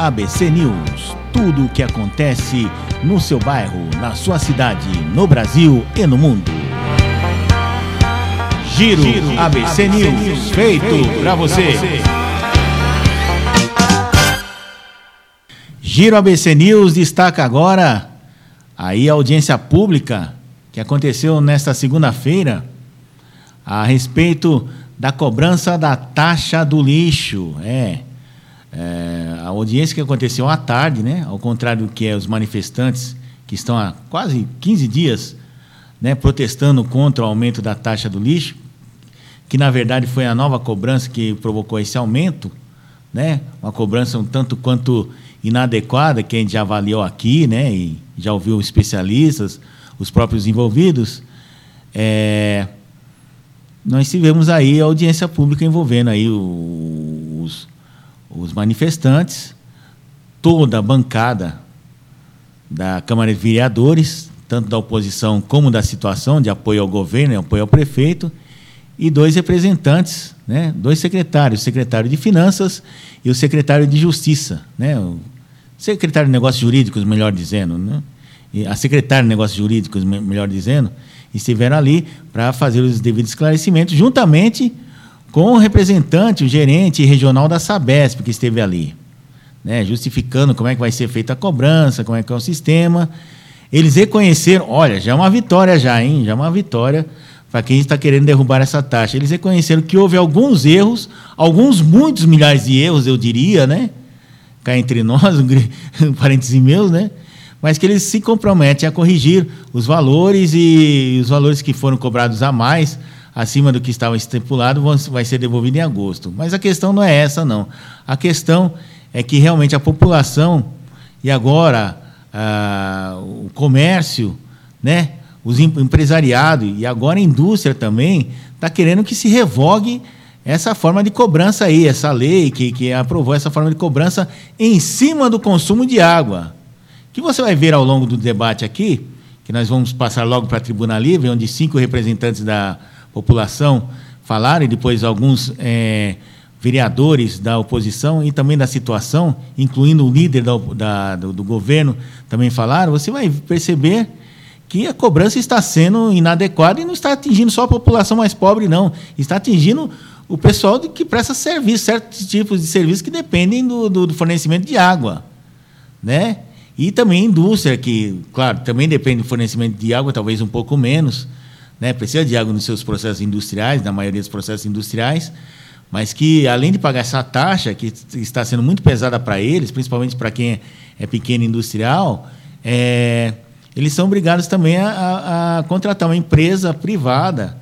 ABC News. Tudo o que acontece no seu bairro, na sua cidade, no Brasil e no mundo. Giro, Giro ABC, ABC, News, News feito, para você. você. Giro ABC News destaca agora aí a audiência pública que aconteceu nesta segunda-feira a respeito da cobrança da taxa do lixo. É, é, a audiência que aconteceu à tarde, né, ao contrário do que é os manifestantes que estão há quase 15 dias né, protestando contra o aumento da taxa do lixo, que na verdade foi a nova cobrança que provocou esse aumento, né, uma cobrança um tanto quanto inadequada, que a gente já avaliou aqui, né, e já ouviu especialistas, os próprios envolvidos. É, nós tivemos aí a audiência pública envolvendo aí os, os manifestantes, toda a bancada da Câmara de Vereadores, tanto da oposição como da situação, de apoio ao governo apoio ao prefeito, e dois representantes, né, dois secretários, o secretário de Finanças e o secretário de Justiça, né, o secretário de Negócios Jurídicos, melhor dizendo, né, a secretária de Negócios Jurídicos, melhor dizendo, estiveram ali para fazer os devidos esclarecimentos, juntamente com o representante, o gerente regional da Sabesp, que esteve ali, né, justificando como é que vai ser feita a cobrança, como é que é o sistema. Eles reconheceram, olha, já é uma vitória já, hein? Já é uma vitória para quem está querendo derrubar essa taxa. Eles reconheceram que houve alguns erros, alguns muitos milhares de erros, eu diria, né? Cá entre nós, um parênteses meus, né? Mas que eles se comprometem a corrigir os valores e os valores que foram cobrados a mais acima do que estava estipulado vai ser devolvido em agosto. Mas a questão não é essa, não. A questão é que realmente a população e agora ah, o comércio, né, os empresariado e agora a indústria também está querendo que se revogue essa forma de cobrança aí, essa lei que, que aprovou essa forma de cobrança em cima do consumo de água. Que você vai ver ao longo do debate aqui, que nós vamos passar logo para a Tribuna Livre, onde cinco representantes da população falaram, e depois alguns é, vereadores da oposição e também da situação, incluindo o líder da, da, do, do governo, também falaram, você vai perceber que a cobrança está sendo inadequada e não está atingindo só a população mais pobre, não. Está atingindo o pessoal que presta serviço, certos tipos de serviços que dependem do, do, do fornecimento de água. Né? E também indústria, que, claro, também depende do fornecimento de água, talvez um pouco menos, né? precisa de água nos seus processos industriais, na maioria dos processos industriais, mas que, além de pagar essa taxa, que está sendo muito pesada para eles, principalmente para quem é pequeno industrial, é, eles são obrigados também a, a, contratar uma empresa privada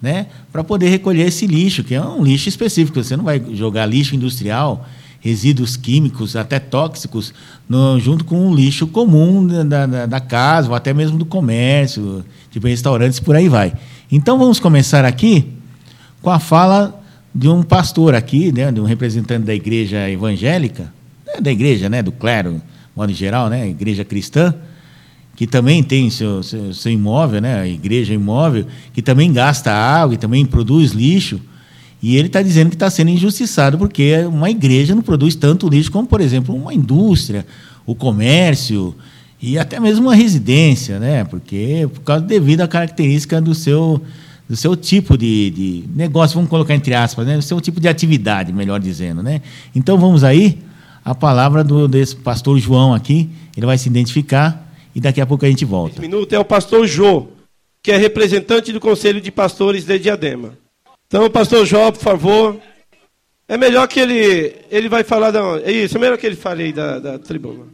né, para poder recolher esse lixo, que é um lixo específico. Você não vai jogar lixo industrial, resíduos químicos, até tóxicos, no, junto com o lixo comum da, da, da, casa, ou até mesmo do comércio, tipo restaurantes, por aí vai. Então vamos começar aqui com a fala de um pastor aqui, né, de um representante da igreja evangélica, né, da igreja, né, do clero, modo geral, né, igreja cristã, que também tem seu, seu, seu, imóvel, né, a igreja imóvel, que também gasta água e também produz lixo. E ele está dizendo que está sendo injustiçado porque uma igreja não produz tanto lixo como, por exemplo, uma indústria, o comércio e até mesmo uma residência, né? Porque por causa devido à característica do seu do seu tipo de, de negócio, vamos colocar entre aspas, né? Do seu tipo de atividade, melhor dizendo, né? Então vamos aí a palavra do desse pastor João aqui, ele vai se identificar e daqui a pouco a gente volta. Esse minuto é o pastor Jô, que é representante do Conselho de Pastores de Diadema. Então, pastor Jó, por favor. É melhor que ele, ele vai falar da. É isso, é melhor que ele fale aí da, da tribuna.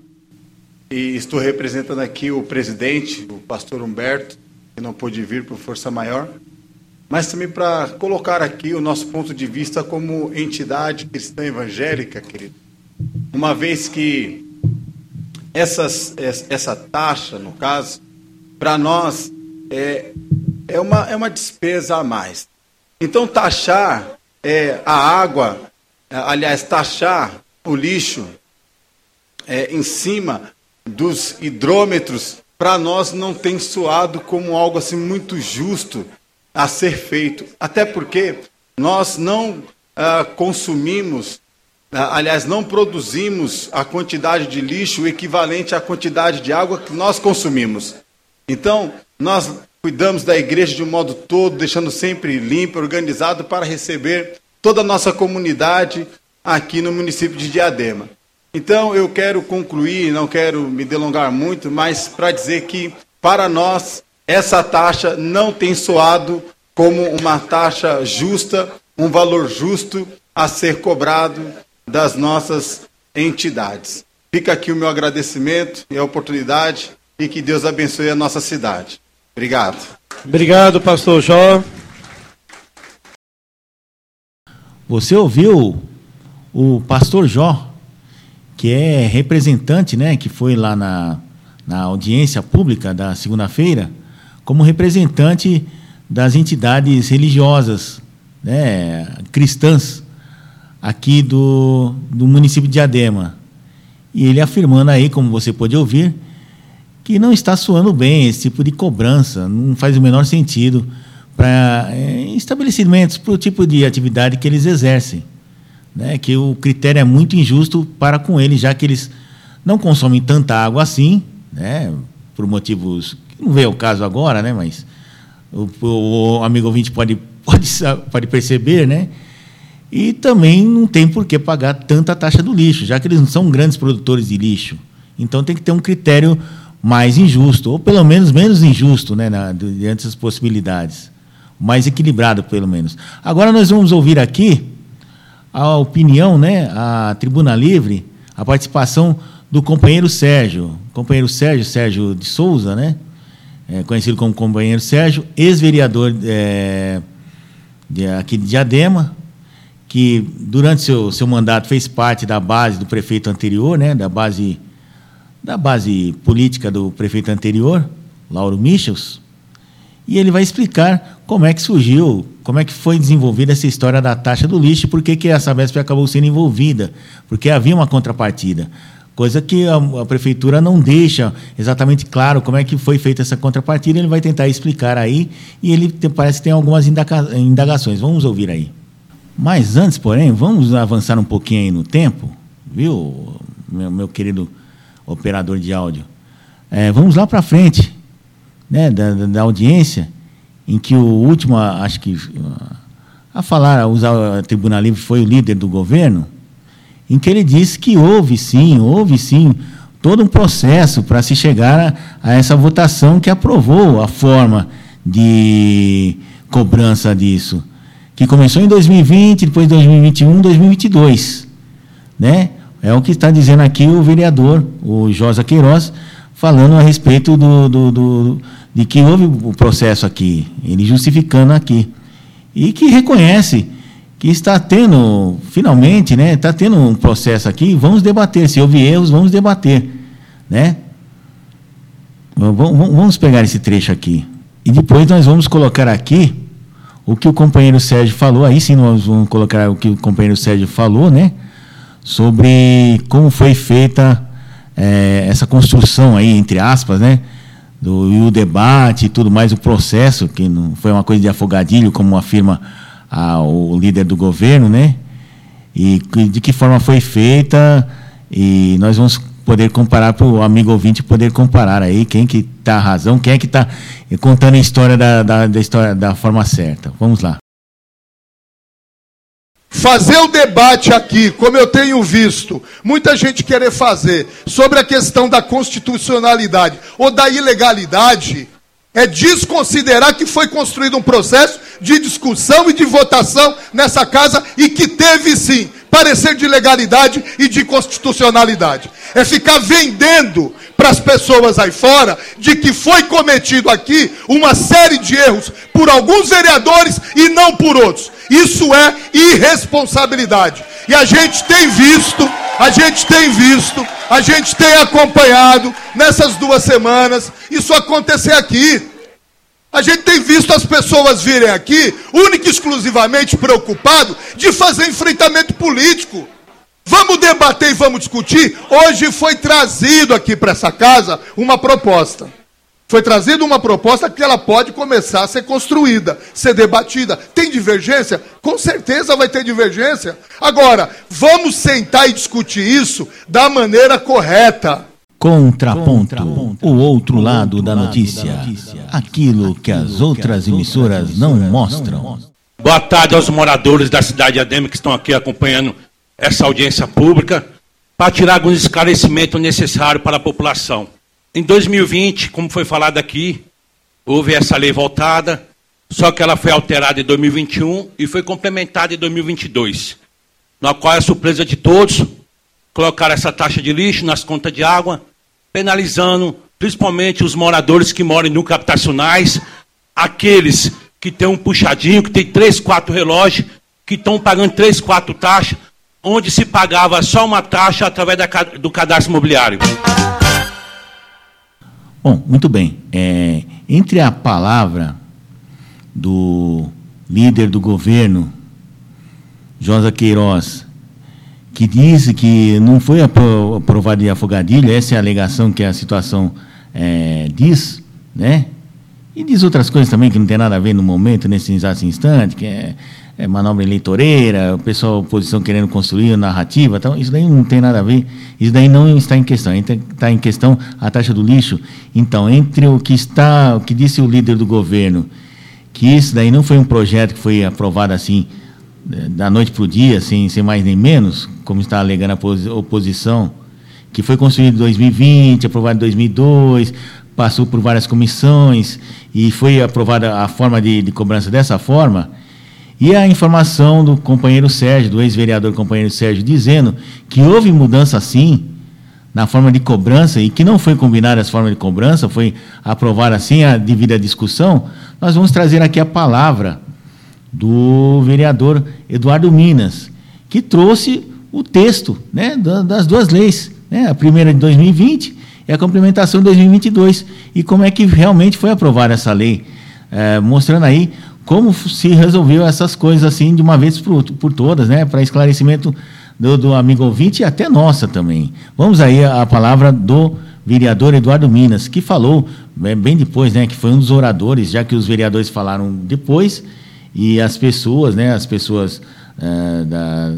E estou representando aqui o presidente, o pastor Humberto, que não pôde vir por força maior, mas também para colocar aqui o nosso ponto de vista como entidade cristã evangélica, querido. Uma vez que essas, essa taxa, no caso, para nós é, é, uma, é uma despesa a mais. Então, taxar é, a água, aliás, taxar o lixo é, em cima dos hidrômetros, para nós não tem soado como algo assim muito justo a ser feito. Até porque nós não ah, consumimos aliás, não produzimos a quantidade de lixo equivalente à quantidade de água que nós consumimos. Então, nós cuidamos da igreja de um modo todo, deixando sempre limpo, organizado para receber toda a nossa comunidade aqui no município de Diadema. Então, eu quero concluir, não quero me delongar muito, mas para dizer que, para nós, essa taxa não tem soado como uma taxa justa, um valor justo a ser cobrado das nossas entidades. Fica aqui o meu agradecimento e a oportunidade e que Deus abençoe a nossa cidade. Obrigado. Obrigado, pastor Jó. Você ouviu o pastor Jó, que é representante, né, que foi lá na, na audiência pública da segunda-feira, como representante das entidades religiosas, né, cristãs, aqui do, do município de Diadema. E ele afirmando aí, como você pode ouvir, que não está soando bem esse tipo de cobrança, não faz o menor sentido para é, estabelecimentos, para o tipo de atividade que eles exercem. Né? Que o critério é muito injusto para com eles, já que eles não consomem tanta água assim, né? por motivos que não veio o caso agora, né? mas o, o amigo ouvinte pode, pode, pode perceber, né? E também não tem por que pagar tanta taxa do lixo, já que eles não são grandes produtores de lixo. Então tem que ter um critério mais injusto, ou pelo menos menos injusto, né, na, diante das possibilidades. Mais equilibrado, pelo menos. Agora nós vamos ouvir aqui a opinião, né, a Tribuna Livre, a participação do companheiro Sérgio. Companheiro Sérgio, Sérgio de Souza, né? É, conhecido como companheiro Sérgio, ex-vereador é, de, aqui de Diadema, que durante seu, seu mandato fez parte da base do prefeito anterior, né, da base da base política do prefeito anterior, Lauro Michels, e ele vai explicar como é que surgiu, como é que foi desenvolvida essa história da taxa do lixo, por que, que a Sabesp acabou sendo envolvida, porque havia uma contrapartida, coisa que a, a, prefeitura não deixa exatamente claro como é que foi feita essa contrapartida, ele vai tentar explicar aí, e ele tem, parece que tem algumas indagações. Vamos ouvir aí. Mas antes, porém, vamos avançar um pouquinho aí no tempo, viu, meu, meu querido operador de áudio. É, vamos lá para frente, né, da, da, audiência, em que o último, acho que a falar, a usar a Tribuna Livre foi o líder do governo, em que ele disse que houve sim, houve sim todo um processo para se chegar a, a essa votação que aprovou a forma de cobrança disso que começou em 2020, depois 2021, 2022, né? É o que está dizendo aqui o vereador, o Josa Queiroz, falando a respeito do, do, do, de que houve o processo aqui, ele justificando aqui. E que reconhece que está tendo, finalmente, né, está tendo um processo aqui, vamos debater. Se houve erros, vamos debater. Né? Vamos pegar esse trecho aqui. E depois nós vamos colocar aqui o que o companheiro Sérgio falou, aí sim nós vamos colocar o que o companheiro Sérgio falou, né? Sobre como foi feita é, essa construção aí, entre aspas, né? Do, e o debate e tudo mais, o processo, que não foi uma coisa de afogadilho, como afirma a, o líder do governo, né? E de que forma foi feita, e nós vamos poder comparar para o amigo ouvinte poder comparar aí quem que está razão, quem é que está contando a história da, da, da, história da forma certa. Vamos lá. Fazer o debate aqui, como eu tenho visto, muita gente querer fazer sobre a questão da constitucionalidade ou da ilegalidade, é desconsiderar que foi construído um processo de discussão e de votação nessa casa e que teve sim parecer de legalidade e de constitucionalidade. É ficar vendendo para as pessoas aí fora de que foi cometido aqui uma série de erros por alguns vereadores e não por outros. Isso é irresponsabilidade. E a gente tem visto, a gente tem visto, a gente tem acompanhado nessas duas semanas isso acontecer aqui. A gente tem visto as pessoas virem aqui, única e exclusivamente preocupado de fazer enfrentamento político. Vamos debater e vamos discutir. Hoje foi trazido aqui para essa casa uma proposta. Foi trazida uma proposta que ela pode começar a ser construída, ser debatida. Tem divergência? Com certeza vai ter divergência. Agora, vamos sentar e discutir isso da maneira correta. Contraponto, o outro lado da notícia. Aquilo que as outras emissoras não mostram. Boa tarde aos moradores da cidade de Adema que estão aqui acompanhando essa audiência pública para tirar alguns esclarecimentos necessários para a população. Em 2020, como foi falado aqui, houve essa lei voltada, só que ela foi alterada em 2021 e foi complementada em 2022, na qual é a surpresa de todos colocar essa taxa de lixo nas contas de água, penalizando principalmente os moradores que moram em núcleos habitacionais, aqueles que têm um puxadinho, que tem três, quatro relógios, que estão pagando três, quatro taxas, onde se pagava só uma taxa através da, do cadastro imobiliário. Bom, muito bem. É, entre a palavra do líder do governo, Josa Queiroz, que disse que não foi aprovado de afogadilho, essa é a alegação que a situação é, diz, né? E diz outras coisas também que não tem nada a ver no momento, nesse exato instante, que é é, manobra eleitoreira, o pessoal, oposição querendo construir narrativa, então isso daí não tem nada a ver, isso daí não está em questão, está em questão a taxa do lixo. Então, entre o que está, o que disse o líder do governo, que isso daí não foi um projeto que foi aprovado assim, é, da noite para o dia, sem, sem mais nem menos, como está alegando a oposição, que foi construído em 2020, aprovado em 2002, passou por várias comissões e foi aprovada a forma de, de cobrança dessa forma, e a informação do companheiro Sérgio, do ex-vereador companheiro Sérgio, dizendo que houve mudança sim na forma de cobrança e que não foi combinada essa forma de cobrança, foi aprovada assim a devida discussão, nós vamos trazer aqui a palavra do vereador Eduardo Minas, que trouxe o texto né, das duas leis, né, a primeira de 2020 e a complementação de 2022, e como é que realmente foi aprovada essa lei, é, mostrando aí como se resolveu essas coisas assim de uma vez por, por todas, né? Para esclarecimento do, do, amigo ouvinte e até nossa também. Vamos aí à palavra do vereador Eduardo Minas, que falou é, bem depois, né? Que foi um dos oradores, já que os vereadores falaram depois e as pessoas, né? As pessoas, é, da,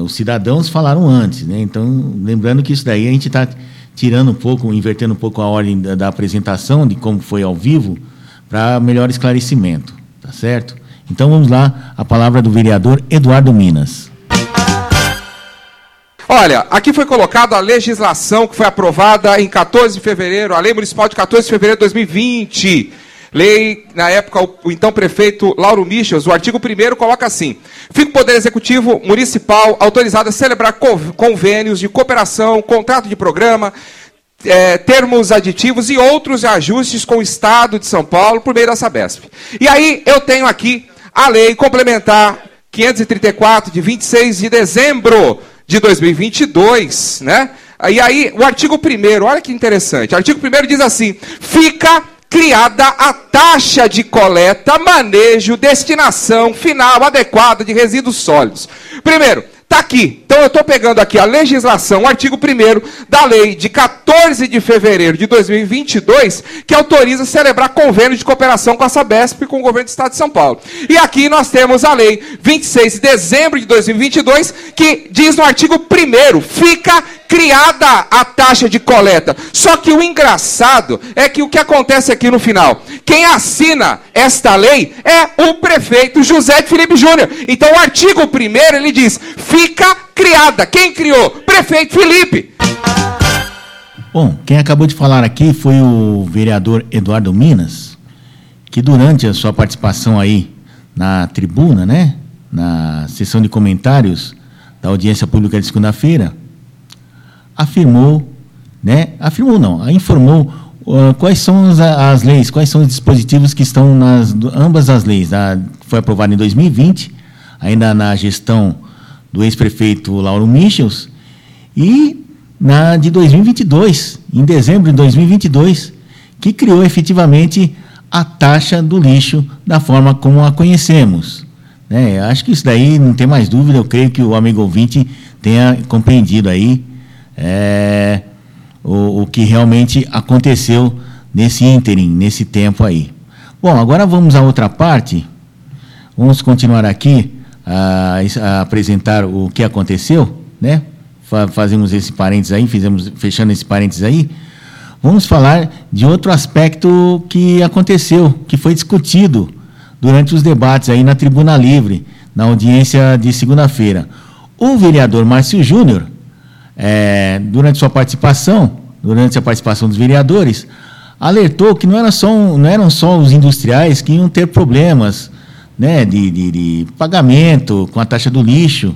os cidadãos falaram antes, né? Então, lembrando que isso daí a gente está tirando um pouco, invertendo um pouco a ordem da, da apresentação de como foi ao vivo para melhor esclarecimento. Tá certo? Então vamos lá, a palavra do vereador Eduardo Minas. Olha, aqui foi colocada a legislação que foi aprovada em 14 de fevereiro, a lei municipal de 14 de fevereiro de 2020. Lei, na época, o, então prefeito Lauro Michels, o artigo 1 coloca assim: fica o Poder Executivo Municipal autorizado a celebrar convênios de cooperação, contrato de programa, é, termos aditivos e outros ajustes com o Estado de São Paulo por meio da Sabesp. E aí eu tenho aqui a lei complementar 534 de 26 de dezembro de 2022, né? E aí o artigo 1 olha que interessante. O artigo 1 diz assim: fica criada a taxa de coleta, manejo, destinação final adequada de resíduos sólidos. Primeiro, Está aqui. Então eu estou pegando aqui a legislação, o artigo 1 da lei de 14 de fevereiro de 2022, que autoriza celebrar convênio de cooperação com a Sabesp e com o governo do Estado de São Paulo. E aqui nós temos a lei 26 de dezembro de 2022, que diz no artigo 1 fica criada a taxa de coleta. Só que o engraçado é que o que acontece aqui no final, quem assina esta lei é o prefeito José de Felipe Júnior. Então o artigo 1 ele diz: fica criada. Quem criou? Prefeito Felipe. Bom, quem acabou de falar aqui foi o vereador Eduardo Minas, que durante a sua participação aí na tribuna, né, na sessão de comentários da audiência pública de segunda-feira, afirmou, né, afirmou não, informou uh, quais são as, as, leis, quais são os dispositivos que estão nas ambas as leis. A, foi aprovada em 2020, ainda na gestão do ex-prefeito Lauro Michels, e na de 2022, em dezembro de 2022, que criou efetivamente a taxa do lixo da forma como a conhecemos. Né? Acho que isso daí não tem mais dúvida, eu creio que o amigo ouvinte tenha compreendido aí é, o, o, que realmente aconteceu nesse ínterim, nesse tempo aí. Bom, agora vamos à outra parte. Vamos continuar aqui a, a apresentar o que aconteceu, né? Fazemos esse parênteses aí, fizemos, fechando esse parênteses aí. Vamos falar de outro aspecto que aconteceu, que foi discutido durante os debates aí na Tribuna Livre, na audiência de segunda-feira. O vereador Márcio Júnior, é, durante sua participação, durante a participação dos vereadores, alertou que não, era só, não eram só os industriais que iam ter problemas né, de, de, de pagamento com a taxa do lixo,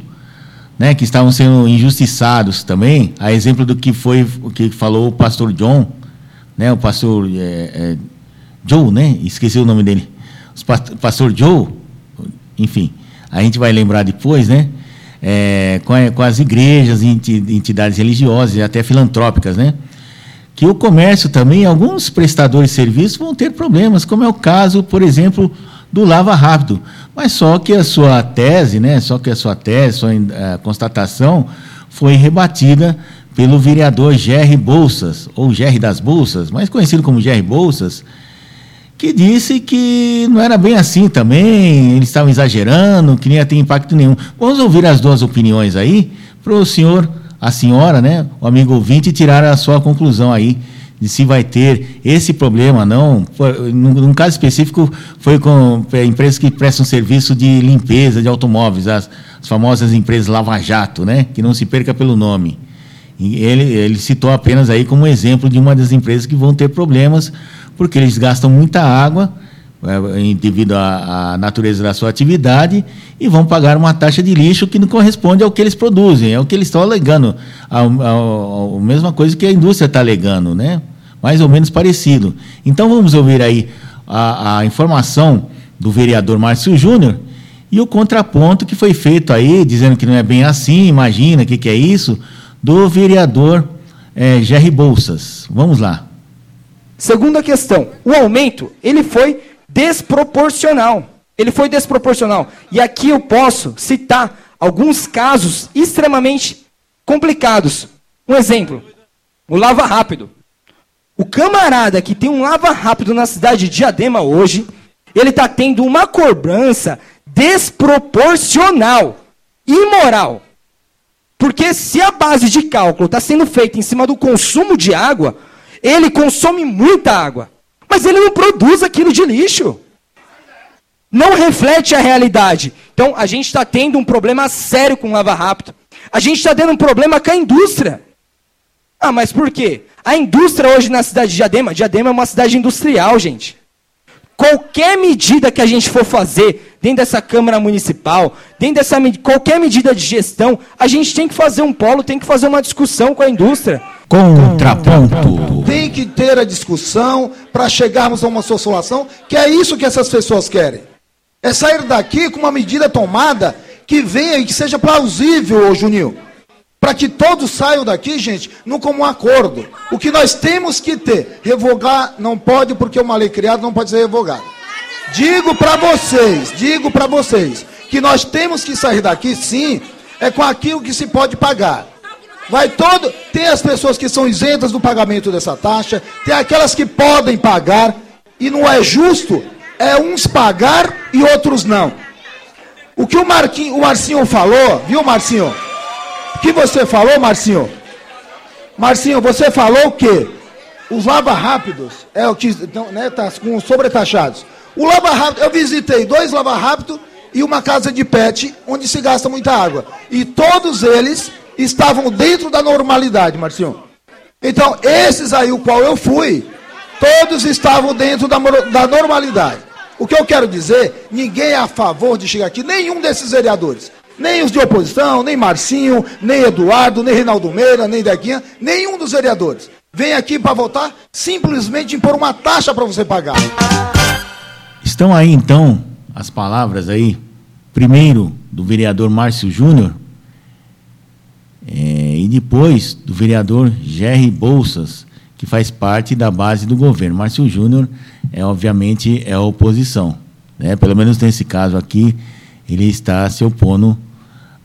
né, que estavam sendo injustiçados também, a exemplo do que foi o que falou o pastor John, né, o pastor é, é, Joe, né, esqueci o nome dele, o pastor Joe, enfim, a gente vai lembrar depois, né, é, com, a, com, as igrejas, entidades religiosas e até filantrópicas, né, que o comércio também, alguns prestadores de serviços vão ter problemas, como é o caso, por exemplo, do Lava Rápido. Mas só que a sua tese, né, só que a sua tese, sua a constatação foi rebatida pelo vereador Gerry Bolsas, ou Gerry das Bolsas, mais conhecido como Gerry Bolsas, que disse que não era bem assim também, eles estavam exagerando, que nem ia ter impacto nenhum. Vamos ouvir as duas opiniões aí, para o senhor, a senhora, né, o amigo ouvinte, tirar a sua conclusão aí de se vai ter esse problema, não. Num, caso específico, foi com é, empresas que prestam serviço de limpeza de automóveis, as, as famosas empresas Lava Jato, né? que não se perca pelo nome. Ele, ele citou apenas aí como exemplo de uma das empresas que vão ter problemas, porque eles gastam muita água é, devido à, à, natureza da sua atividade e vão pagar uma taxa de lixo que não corresponde ao que eles produzem, é o que eles estão alegando, a, a, a mesma coisa que a indústria está alegando, né? mais ou menos parecido. Então vamos ouvir aí a, a informação do vereador Márcio Júnior e o contraponto que foi feito aí, dizendo que não é bem assim, imagina o que, que é isso, do vereador é, Jerry Bolsas. Vamos lá. Segunda questão, o aumento ele foi desproporcional. Ele foi desproporcional. E aqui eu posso citar alguns casos extremamente complicados. Um exemplo, o lava rápido. O camarada que tem um lava rápido na cidade de Diadema hoje, ele está tendo uma cobrança desproporcional, imoral. Porque se a base de cálculo está sendo feita em cima do consumo de água, ele consome muita água. Mas ele não produz aquilo de lixo. Não reflete a realidade. Então, a gente está tendo um problema sério com o lava rápido. A gente está tendo um problema com a indústria. Ah, mas por quê? A indústria hoje na cidade de Diadema, Diadema é uma cidade industrial, gente. Qualquer medida que a gente for fazer dentro dessa Câmara Municipal, dentro dessa qualquer medida de gestão, a gente tem que fazer um polo, tem que fazer uma discussão com a indústria. Contraponto. Tem que ter a discussão para chegarmos a uma solução, que é isso que essas pessoas querem. É sair daqui com uma medida tomada que venha e que seja plausível, ô Juninho para que todos saiam daqui, gente, não como um acordo. O que nós temos que ter, revogar não pode, porque uma lei criada não pode ser revogada. Digo para vocês, digo para vocês, que nós temos que sair daqui, sim, é com aquilo que se pode pagar. Vai todo, tem as pessoas que são isentas do pagamento dessa taxa, tem aquelas que podem pagar, e não é justo, é uns pagar e outros não. O que o, Marquinho, o Marcinho falou, viu, Marcinho? que você falou, Marcinho? Marcinho, você falou o quê? Os lava rápidos é o que então, né, tá com sobretaxados. O lava rápido, eu visitei dois lava rápidos e uma casa de pet onde se gasta muita água. E todos eles estavam dentro da normalidade, Marcinho. Então, esses aí o qual eu fui, todos estavam dentro da, da normalidade. O que eu quero dizer, ninguém é a favor de chegar aqui, nenhum desses vereadores. Nem os de oposição, nem Marcinho, nem Eduardo, nem Reinaldo Meira, nem Deguinha, nenhum dos vereadores. Vem aqui para votar simplesmente impor uma taxa para você pagar. Estão aí então as palavras aí, primeiro do vereador Márcio Júnior, é, e depois do vereador Jerry Bolsas, que faz parte da base do governo. Márcio Júnior é obviamente é a oposição, né? Pelo menos nesse caso aqui, ele está se opondo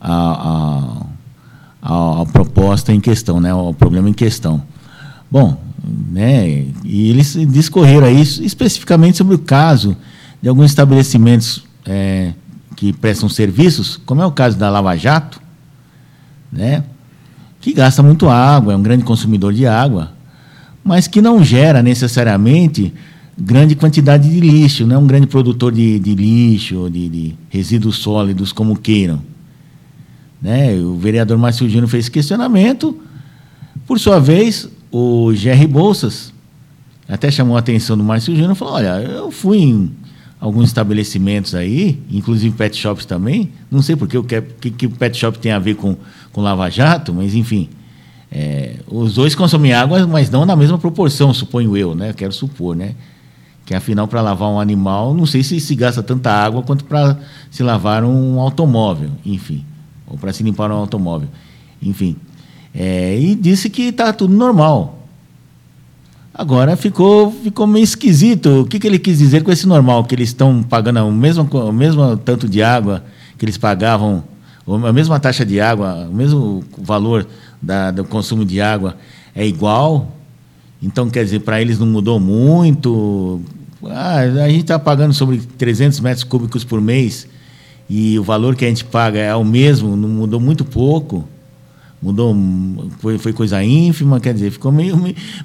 a, proposta em questão, né, o problema em questão. Bom, né? E eles discorreram aí especificamente sobre o caso de alguns estabelecimentos é, que prestam serviços, como é o caso da Lava Jato, né? Que gasta muito água, é um grande consumidor de água, mas que não gera necessariamente grande quantidade de lixo, não é um grande produtor de, de lixo, de, de resíduos sólidos, como queiram. Né? O vereador Márcio Júnior fez questionamento. Por sua vez, o Jerry Bolsas até chamou a atenção do Márcio Júnior e falou: Olha, eu fui em alguns estabelecimentos aí, inclusive pet shops também. Não sei porque o que, que, que o pet shop tem a ver com, com Lava Jato, mas enfim. É, os dois consomem água, mas não na mesma proporção, suponho eu, né? Quero supor, né? Que afinal, para lavar um animal, não sei se se gasta tanta água quanto para se lavar um automóvel, enfim, ou para se limpar um automóvel, enfim. É, e disse que está tudo normal. Agora ficou, ficou meio esquisito. O que, que ele quis dizer com esse normal? Que eles estão pagando o mesmo, o mesmo tanto de água que eles pagavam, a mesma taxa de água, o mesmo valor da, do consumo de água é igual. Então, quer dizer, para eles não mudou muito. Ah, a gente está pagando sobre 300 metros cúbicos por mês e o valor que a gente paga é o mesmo, não mudou muito pouco. Mudou, foi, foi coisa ínfima, quer dizer, ficou meio,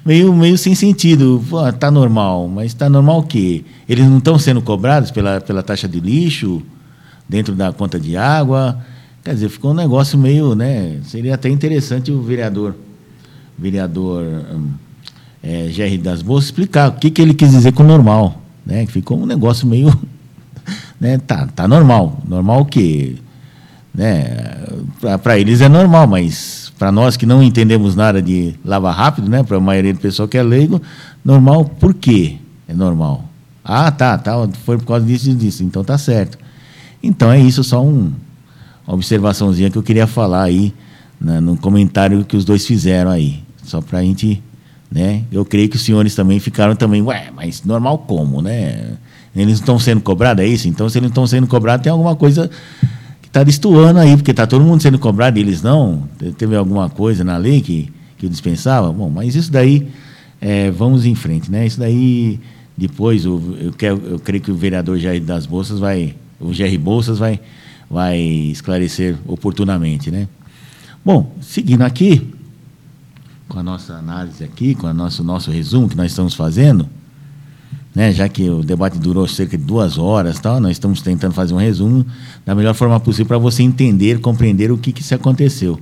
meio, meio sem sentido. Está normal, mas está normal o quê? Eles não estão sendo cobrados pela, pela taxa de lixo dentro da conta de água? Quer dizer, ficou um negócio meio, né? Seria até interessante o vereador, vereador hum, é, GR das Bolsas explicar o que, que ele quis dizer com normal, né? Ficou um negócio meio, né? Tá, tá normal, normal o quê? Né? Para eles é normal, mas para nós que não entendemos nada de lavar rápido, né? Para a maioria do pessoal que é leigo, normal por quê? É normal. Ah, tá, tá, foi por causa disso e disso, então tá certo. Então é isso, só um observaçãozinha que eu queria falar aí né, no comentário que os dois fizeram aí. Só para a gente. Né? Eu creio que os senhores também ficaram também, ué, mas normal como, né? Eles estão sendo cobrados, é isso? Então, se eles não estão sendo cobrados, tem alguma coisa que está destoando aí, porque está todo mundo sendo cobrado e eles não. Teve alguma coisa na lei que, que dispensava? Bom, mas isso daí, é, vamos em frente, né? Isso daí, depois, eu, eu, quero, eu creio que o vereador Jair das Bolsas vai, o Jair Bolsas vai vai esclarecer oportunamente, né? Bom, seguindo aqui, com a nossa análise aqui, com o nosso, nosso resumo que nós estamos fazendo, né, já que o debate durou cerca de duas horas, tal, nós estamos tentando fazer um resumo da melhor forma possível para você entender, compreender o que, que se aconteceu.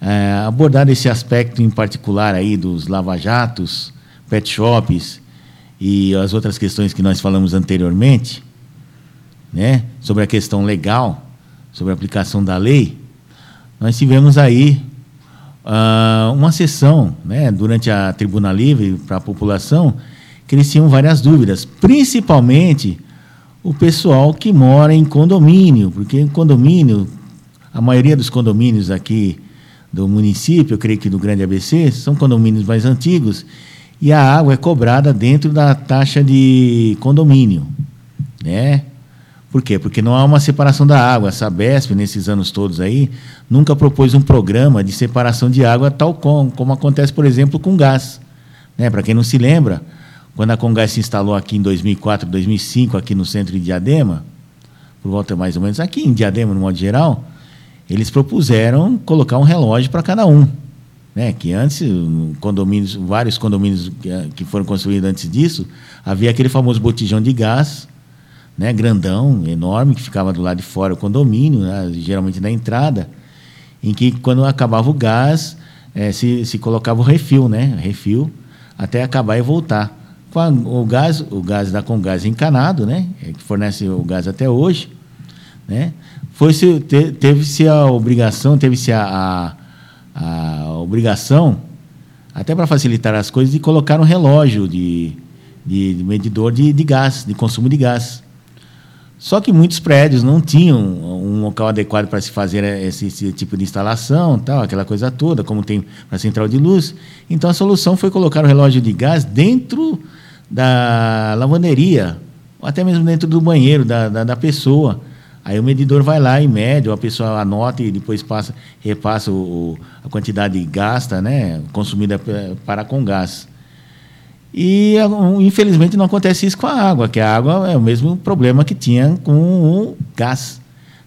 É, abordar esse aspecto em particular aí dos lava-jatos, pet shops e as outras questões que nós falamos anteriormente, né, sobre a questão legal, sobre a aplicação da lei, nós tivemos aí uh, uma sessão né, durante a Tribuna Livre para a população que eles tinham várias dúvidas, principalmente o pessoal que mora em condomínio, porque em condomínio, a maioria dos condomínios aqui do município, eu creio que do Grande ABC, são condomínios mais antigos, e a água é cobrada dentro da taxa de condomínio, né? Por quê? Porque não há uma separação da água. A Sabesp, nesses anos todos aí, nunca propôs um programa de separação de água tal como, como acontece, por exemplo, com gás. Né? Para quem não se lembra, quando a Congás se instalou aqui em 2004, 2005, aqui no centro de Diadema, por volta mais ou menos aqui em Diadema, no modo geral, eles propuseram colocar um relógio para cada um. Né? Que antes, condomínios, vários condomínios que foram construídos antes disso, havia aquele famoso botijão de gás né, grandão, enorme, que ficava do lado de fora do condomínio, né, geralmente na entrada, em que quando acabava o gás, é, se, se colocava o refil, né, refil, até acabar e voltar. O gás, o gás da Congás encanado, né, é, que fornece o gás até hoje, né, foi -se, te, teve-se a obrigação, teve-se a, a, a obrigação, até para facilitar as coisas, de colocar um relógio de, de, de medidor de, de gás, de consumo de gás. Só que muitos prédios não tinham um local adequado para se fazer esse, esse, tipo de instalação, tal, aquela coisa toda, como tem para central de luz. Então a solução foi colocar o relógio de gás dentro da lavanderia, ou até mesmo dentro do banheiro da, da, da pessoa. Aí o medidor vai lá e mede, a pessoa anota e depois passa, repassa o, a quantidade gasta, né, consumida para com gás. E infelizmente não acontece isso com a água, que a água é o mesmo problema que tinha com o gás,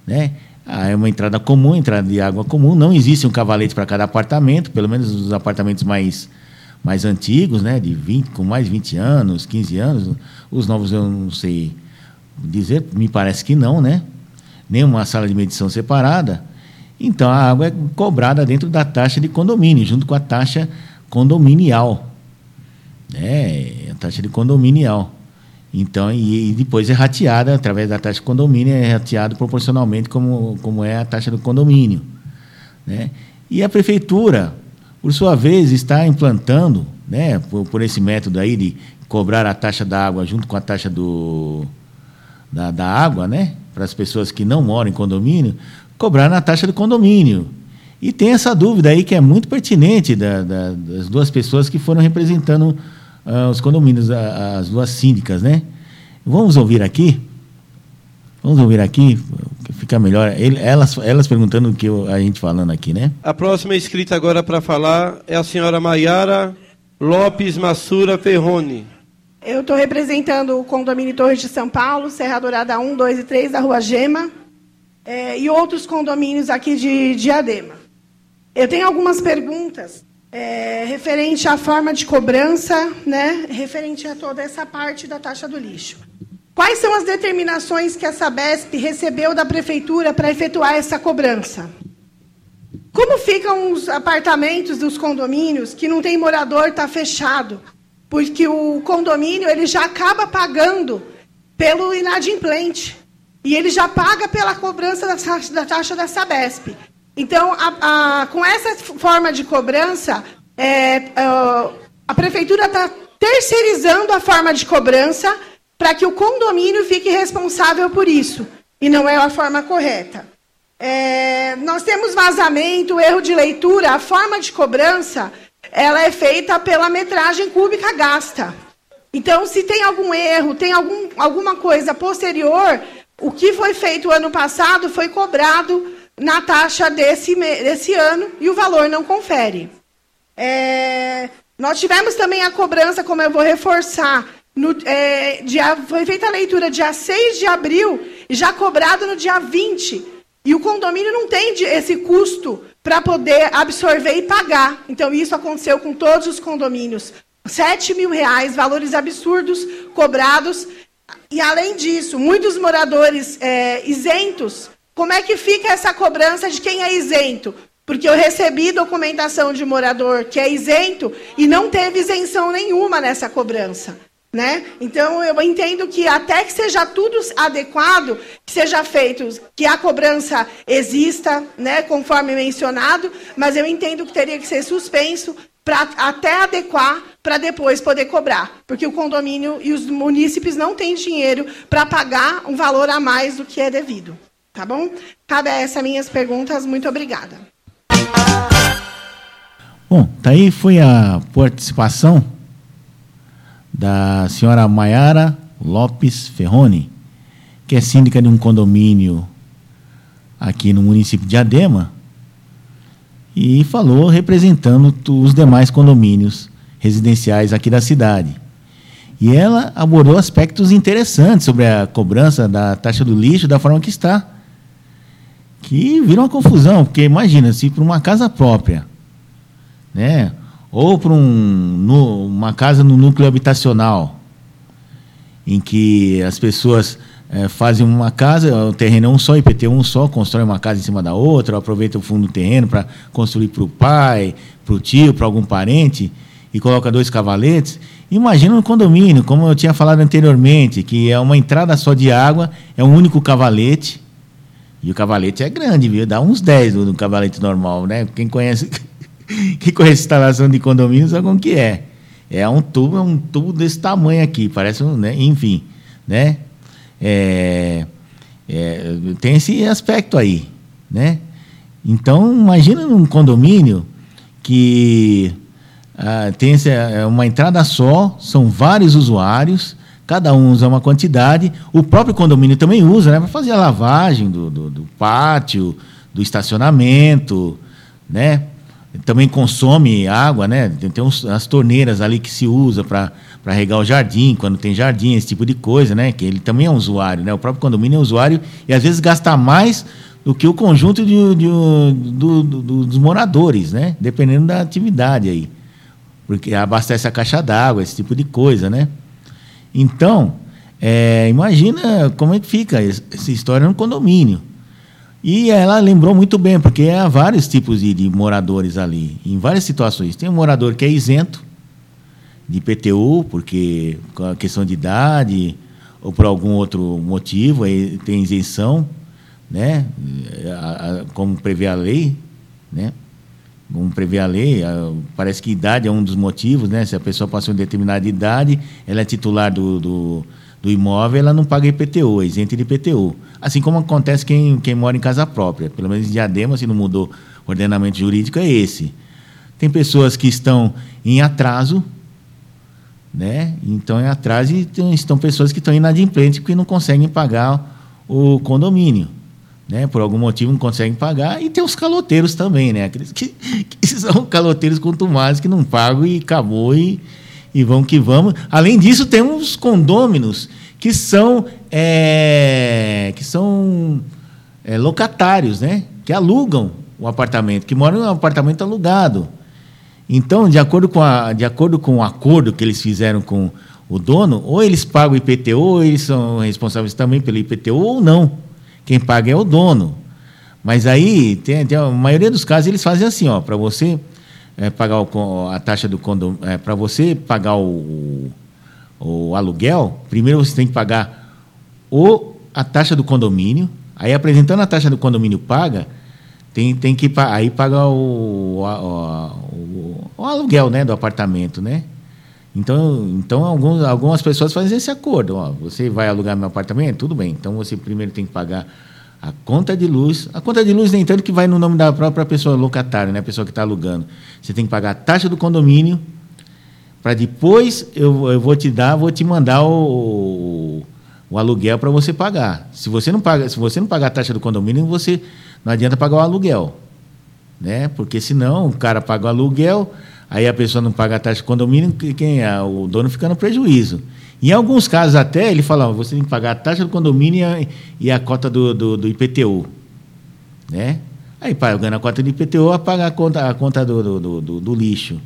né? Ah, é uma entrada comum, entrada de água comum. Não existe um cavalete para cada apartamento, pelo menos os apartamentos mais, mais antigos, né? De 20, com mais de 20 anos, 15 anos. Os novos eu não sei dizer, me parece que não, né? Nem uma sala de medição separada. Então a água é cobrada dentro da taxa de condomínio, junto com a taxa condominial. É, a taxa de condominial. Então, e, e, depois é rateada através da taxa de condomínio, é rateado proporcionalmente como, como é a taxa do condomínio. Né? E a prefeitura, por sua vez, está implantando, né, por, por esse método aí de cobrar a taxa da água junto com a taxa do, da, da água, né, para as pessoas que não moram em condomínio, cobrar na taxa do condomínio. E tem essa dúvida aí que é muito pertinente da, da, das duas pessoas que foram representando uh, os condomínios, as duas síndicas, né? Vamos ouvir aqui? Vamos ouvir aqui, fica melhor. Ele, elas, elas perguntando o que eu, a gente falando aqui, né? A próxima inscrita agora para falar é a senhora Maiara Lopes Massura Ferrone. Eu estou representando o condomínio Torres de São Paulo, Serra Dourada 1, 2 e 3 da Rua Gema, é, e outros condomínios aqui de Diadema. Eu tenho algumas perguntas é, referente à forma de cobrança, né, referente a toda essa parte da taxa do lixo. Quais são as determinações que a Sabesp recebeu da prefeitura para efetuar essa cobrança? Como ficam os apartamentos dos condomínios que não tem morador, está fechado? Porque o condomínio ele já acaba pagando pelo inadimplente. E ele já paga pela cobrança da taxa da, taxa da Sabesp. Então, a, a, com essa forma de cobrança, é, a, a prefeitura está terceirizando a forma de cobrança para que o condomínio fique responsável por isso. E não é a forma correta. É, nós temos vazamento, erro de leitura. A forma de cobrança ela é feita pela metragem cúbica gasta. Então, se tem algum erro, tem algum, alguma coisa posterior, o que foi feito ano passado foi cobrado na taxa desse, desse ano e o valor não confere. É, nós tivemos também a cobrança, como eu vou reforçar, no, é, dia, foi feita a leitura dia 6 de abril já cobrado no dia 20. E o condomínio não tem esse custo para poder absorver e pagar. Então, isso aconteceu com todos os condomínios. 7 mil reais, valores absurdos cobrados. E, além disso, muitos moradores é, isentos como é que fica essa cobrança de quem é isento? Porque eu recebi documentação de morador que é isento e não teve isenção nenhuma nessa cobrança. Né? Então, eu entendo que até que seja tudo adequado, que seja feito, que a cobrança exista, né, conforme mencionado, mas eu entendo que teria que ser suspenso para até adequar para depois poder cobrar, porque o condomínio e os munícipes não têm dinheiro para pagar um valor a mais do que é devido. Tá bom? Cabe a essas minhas perguntas. Muito obrigada. Bom, tá aí foi a participação da senhora Maiara Lopes Ferroni, que é síndica de um condomínio aqui no município de Adema, e falou representando os demais condomínios residenciais aqui da cidade. E ela abordou aspectos interessantes sobre a cobrança da taxa do lixo da forma que está que vira uma confusão, porque imagina, se para uma casa própria, né, ou para um, uma casa no núcleo habitacional, em que as pessoas é, fazem uma casa, o terreno é um só, IPT um só, constrói uma casa em cima da outra, aproveita o fundo do terreno para construir para o pai, para o tio, para algum parente, e coloca dois cavaletes. Imagina um condomínio, como eu tinha falado anteriormente, que é uma entrada só de água, é um único cavalete, e o cavalete é grande, viu? Dá uns 10 no cavalete normal, né? Quem conhece, quem conhece instalação de condomínio sabe como que é. É um tubo, é um tubo desse tamanho aqui, parece um, né? Enfim, né? É, é, tem esse aspecto aí, né? Então, imagina num condomínio que ah, tem essa, é uma entrada só, são vários usuários, cada um usa uma quantidade, o próprio condomínio também usa, né, para fazer a lavagem do, do, do, pátio, do estacionamento, né, também consome água, né? Tem, tem uns, as torneiras ali que se usa para regar o jardim, quando tem jardim, esse tipo de coisa, né? Que ele também é um usuário, né? O próprio condomínio é um usuário e às vezes gasta mais do que o conjunto de, de, do, do, dos moradores, né? Dependendo da atividade aí. Porque abastece a caixa d'água, esse tipo de coisa, né? Então, é, imagina como é que fica essa história no condomínio. E ela lembrou muito bem, porque há vários tipos de, de, moradores ali, em várias situações. Tem um morador que é isento de IPTU, porque com a questão de idade ou por algum outro motivo, tem isenção, né? como prevê a lei, né? Como prevê a lei, parece que idade é um dos motivos, né? Se a pessoa passou uma determinada idade, ela é titular do, do do imóvel, ela não paga IPTU, é isenta de IPTU. Assim como acontece quem, quem mora em casa própria. Pelo menos em Diadema, se não mudou o ordenamento jurídico, é esse. Tem pessoas que estão em atraso, né? Então, em atraso, estão pessoas que estão inadimplentes porque não conseguem pagar o condomínio. Né? Por algum motivo não conseguem pagar. E tem os caloteiros também, né? Aqueles que, que são caloteiros contumazes que não pagam e acabou e e que vamos. Além disso, tem uns condôminos que são, é, que são é, locatários, né? que alugam o apartamento, que moram em um apartamento alugado. Então, de acordo com, a, de acordo com o acordo que eles fizeram com o dono, ou eles pagam o IPTU, ou eles são responsáveis também pelo IPTU, ou não. Quem paga é o dono. Mas aí, tem, tem a maioria dos casos, eles fazem assim, ó, para você é, pagar o, a taxa do condomínio, é, para você pagar o, o, aluguel, primeiro você tem que pagar o, a taxa do condomínio, aí apresentando a taxa do condomínio paga, tem, tem que aí pagar o, o, o, aluguel né, do apartamento, né? Então, então alguns, algumas pessoas fazem esse acordo. Ó, você vai alugar meu apartamento? Tudo bem. Então você primeiro tem que pagar a conta de luz, a conta de luz nem tanto que vai no nome da própria pessoa locatária, né, a pessoa que está alugando. Você tem que pagar a taxa do condomínio, para depois eu, eu vou te dar, vou te mandar o, o aluguel para você pagar. Se você não paga, se você não pagar a taxa do condomínio, você não adianta pagar o aluguel, né? Porque senão o cara paga o aluguel, aí a pessoa não paga a taxa do condomínio, quem é o dono fica no prejuízo. Em alguns casos até, ele fala, você tem que pagar a taxa do condomínio e a, cota do, do, do, IPTU. Né? Aí, pagando a cota do IPTU, paga a conta, a conta do, do, do, do lixo.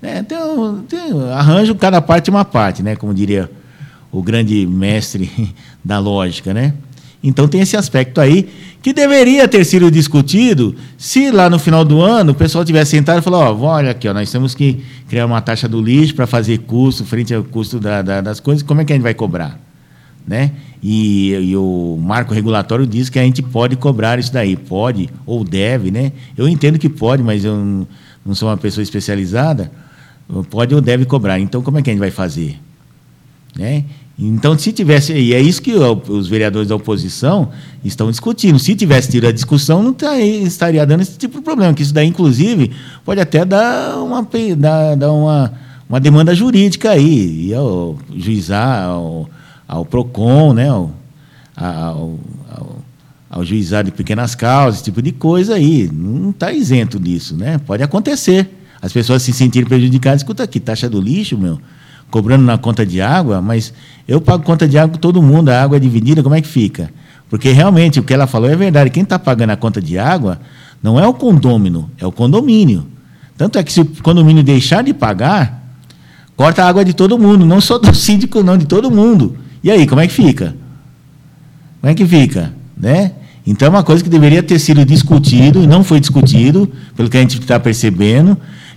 Né? Tem, tem, arranjo cada parte uma parte, né? como diria o grande mestre da lógica. Né? Então tem esse aspecto aí que deveria ter sido discutido se lá no final do ano o pessoal tivesse sentado e falado, ó, olha aqui, ó, nós temos que criar uma taxa do lixo para fazer custo frente ao custo da, da, das coisas, como é que a gente vai cobrar? Né? E, e, o marco regulatório diz que a gente pode cobrar isso daí, pode ou deve, né? Eu entendo que pode, mas eu não, não sou uma pessoa especializada, pode ou deve cobrar. Então, como é que a gente vai fazer? Né? Então, se tivesse, e é isso que os vereadores da oposição estão discutindo. Se tivesse tido a discussão, não tá estaria dando esse tipo de problema. Que isso daí, inclusive, pode até dar uma, dar, dar uma, uma demanda jurídica aí, e ao juizar, ao, ao PROCON, né, ao, ao, ao, ao juizado de pequenas causas, esse tipo de coisa aí. Não está isento disso, né? Pode acontecer. As pessoas se sentirem prejudicadas, escuta aqui, taxa do lixo, meu cobrando na conta de água, mas eu pago conta de água com todo mundo, a água é dividida, como é que fica? Porque realmente o que ela falou é verdade. Quem está pagando a conta de água não é o condômino, é o condomínio. Tanto é que se o condomínio deixar de pagar, corta a água de todo mundo, não só do síndico, não, de todo mundo. E aí, como é que fica? Como é que fica? Né? Então é uma coisa que deveria ter sido discutido e não foi discutido, pelo que a gente está percebendo.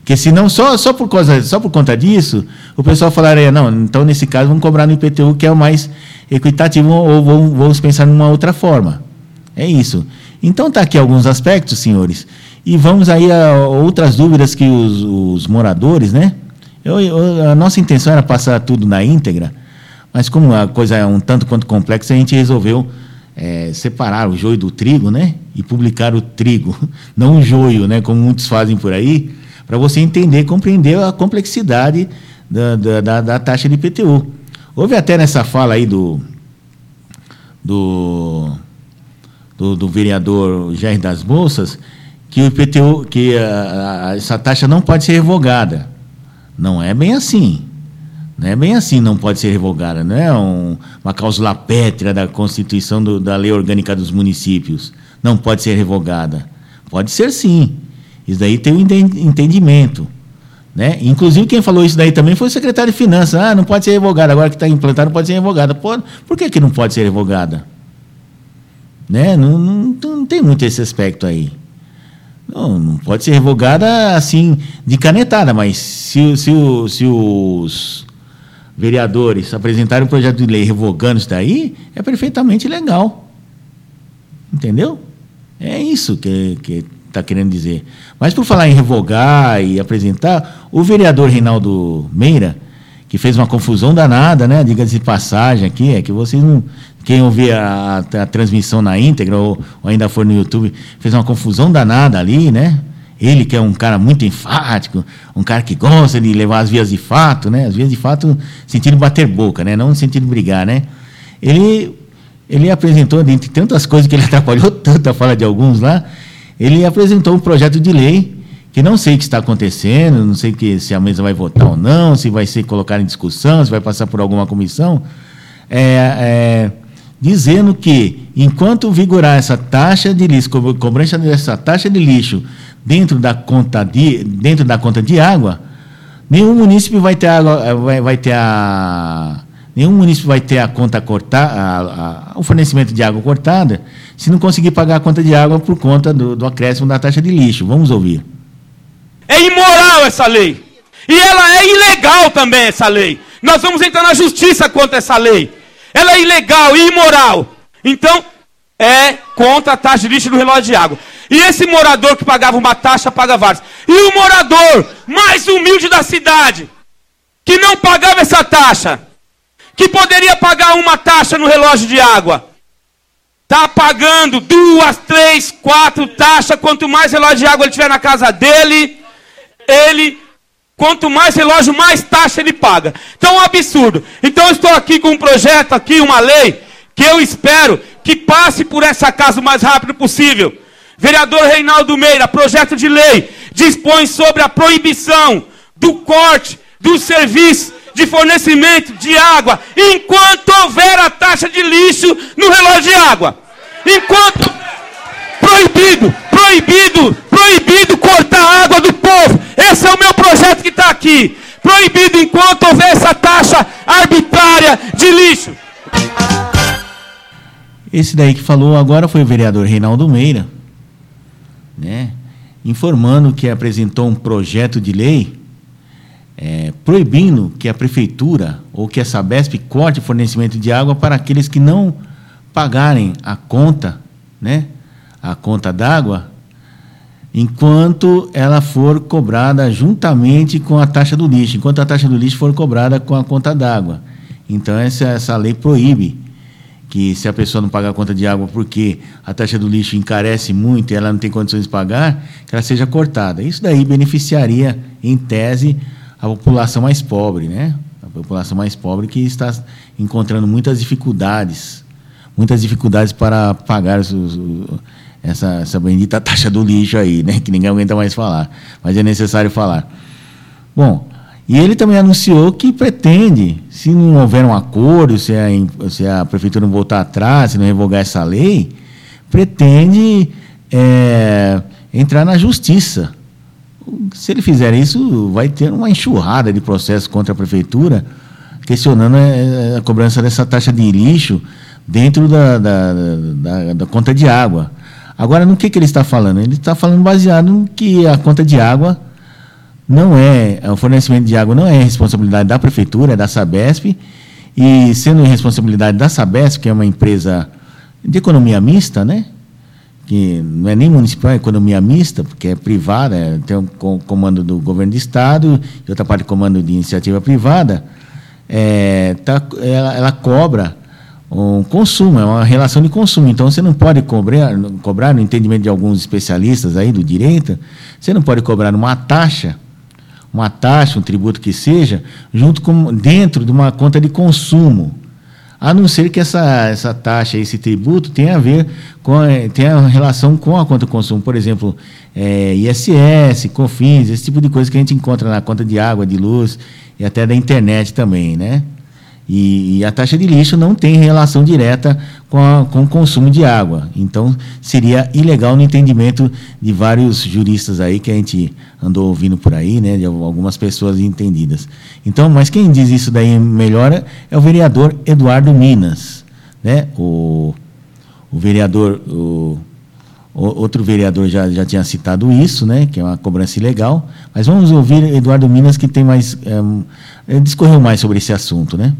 Porque senão, só, só, por causa, só por conta disso, o pessoal falaria, não, então nesse caso vamos cobrar no IPTU, que é o mais equitativo, ou vamos, vamos pensar numa outra forma. É isso. Então está aqui alguns aspectos, senhores. E vamos aí a outras dúvidas que os, os moradores, né? Eu, eu, a nossa intenção era passar tudo na íntegra, mas como a coisa é um tanto quanto complexa, a gente resolveu é, separar o joio do trigo, né? E publicar o trigo, não o joio, né? Como muitos fazem por aí para você entender, compreender a complexidade da, da, da, taxa de IPTU. Houve até nessa fala aí do, do, do, do vereador Jair das Bolsas, que o IPTU, que a, a, essa taxa não pode ser revogada. Não é bem assim. Não é bem assim, não pode ser revogada. Não é um, uma cláusula pétrea da Constituição do, da Lei Orgânica dos Municípios. Não pode ser revogada. Pode ser sim. Isso daí tem um entendimento. Né? Inclusive, quem falou isso daí também foi o secretário de Finanças. Ah, não pode ser revogada. Agora que está implantado, não pode ser revogada. Pode. Por que, que não pode ser revogada? Né? Não, não, não tem muito esse aspecto aí. Não, não pode ser revogada assim, de canetada, mas se, se, se os vereadores apresentarem um projeto de lei revogando isso daí, é perfeitamente legal. Entendeu? É isso que está que querendo dizer. Mas por falar em revogar e apresentar, o vereador Reinaldo Meira, que fez uma confusão danada, né? Diga-se de passagem aqui, é que vocês não. Quem ouvir a, a, transmissão na íntegra ou, ou, ainda for no YouTube, fez uma confusão danada ali, né? Ele que é um cara muito enfático, um cara que gosta de levar as vias de fato, né? As vias de fato de bater boca, né? Não de brigar, né? Ele, ele apresentou, dentre tantas coisas que ele atrapalhou tanto a fala de alguns lá, ele apresentou um projeto de lei que não sei o que está acontecendo, não sei que, se a mesa vai votar ou não, se vai ser colocado em discussão, se vai passar por alguma comissão, é, é, dizendo que, enquanto vigorar essa taxa de lixo, cobrança dessa taxa de lixo dentro da conta de, dentro da conta de água, nenhum município vai ter, vai, vai ter a nenhum município vai ter a conta cortada, o fornecimento de água cortada, se não conseguir pagar a conta de água por conta do, do acréscimo da taxa de lixo. Vamos ouvir. É imoral essa lei. E ela é ilegal também, essa lei. Nós vamos entrar na justiça contra essa lei. Ela é ilegal e imoral. Então, é contra a taxa de lixo do relógio de água. E esse morador que pagava uma taxa, paga várias. E o morador mais humilde da cidade, que não pagava essa taxa, que poderia pagar uma taxa no relógio de água, está pagando duas, três, quatro taxas. Quanto mais relógio de água ele tiver na casa dele, ele, quanto mais relógio, mais taxa ele paga. Então é um absurdo. Então eu estou aqui com um projeto, aqui, uma lei, que eu espero que passe por essa casa o mais rápido possível. Vereador Reinaldo Meira, projeto de lei, dispõe sobre a proibição do corte do serviço de fornecimento de água enquanto houver a taxa de lixo no relógio de água. Enquanto proibido, proibido, proibido cortar a água do povo. Esse é o meu projeto que está aqui. Proibido enquanto houver essa taxa arbitrária de lixo. Esse daí que falou agora foi o vereador Reinaldo Meira, né? informando que apresentou um projeto de lei é, proibindo que a prefeitura ou que a Sabesp corte fornecimento de água para aqueles que não pagarem a conta, né? a conta d'água enquanto ela for cobrada juntamente com a taxa do lixo, enquanto a taxa do lixo for cobrada com a conta d'água. Então, essa, essa lei proíbe que se a pessoa não pagar a conta de água porque a taxa do lixo encarece muito e ela não tem condições de pagar, que ela seja cortada. Isso daí beneficiaria, em tese, a população mais pobre, né? A população mais pobre que está encontrando muitas dificuldades, muitas dificuldades para pagar os, os essa, essa bendita taxa do lixo aí, né? Que ninguém aguenta mais falar, mas é necessário falar. Bom, e ele também anunciou que pretende, se não houver um acordo, se a, se a prefeitura não voltar atrás, se não revogar essa lei, pretende é, entrar na justiça. Se ele fizer isso, vai ter uma enxurrada de processos contra a prefeitura, questionando a, a cobrança dessa taxa de lixo dentro da, da, da, da conta de água. Agora, no que, que ele está falando? Ele está falando baseado no que a conta de água não é, o fornecimento de água não é responsabilidade da prefeitura, é da Sabesp, e sendo responsabilidade da Sabesp, que é uma empresa de economia mista, né? Que não é nem municipal, é economia mista, porque é privada, é, tem um comando do governo do Estado e outra parte comando de iniciativa privada, é, tá, ela, ela cobra um consumo, é uma relação de consumo. Então você não pode cobrar, cobrar, no entendimento de alguns especialistas aí do direito, você não pode cobrar uma taxa, uma taxa, um tributo que seja, junto com dentro de uma conta de consumo. A não ser que essa, essa taxa, esse tributo tenha a ver com eh, tenha relação com a conta de consumo, por exemplo, é, ISS, COFINS, esse tipo de coisa que a gente encontra na conta de água, de luz e até da internet também, né? E, e, a taxa de lixo não tem relação direta com, a, com o consumo de água. Então, seria ilegal no entendimento de vários juristas aí que a gente andou ouvindo por aí, né, de algumas pessoas entendidas. Então, mas quem diz isso daí melhor é o vereador Eduardo Minas. Né? O, o vereador. O, outro vereador já, já tinha citado isso, né, que é uma cobrança ilegal. Mas vamos ouvir Eduardo Minas, que tem mais. É, discorreu mais sobre esse assunto. Né?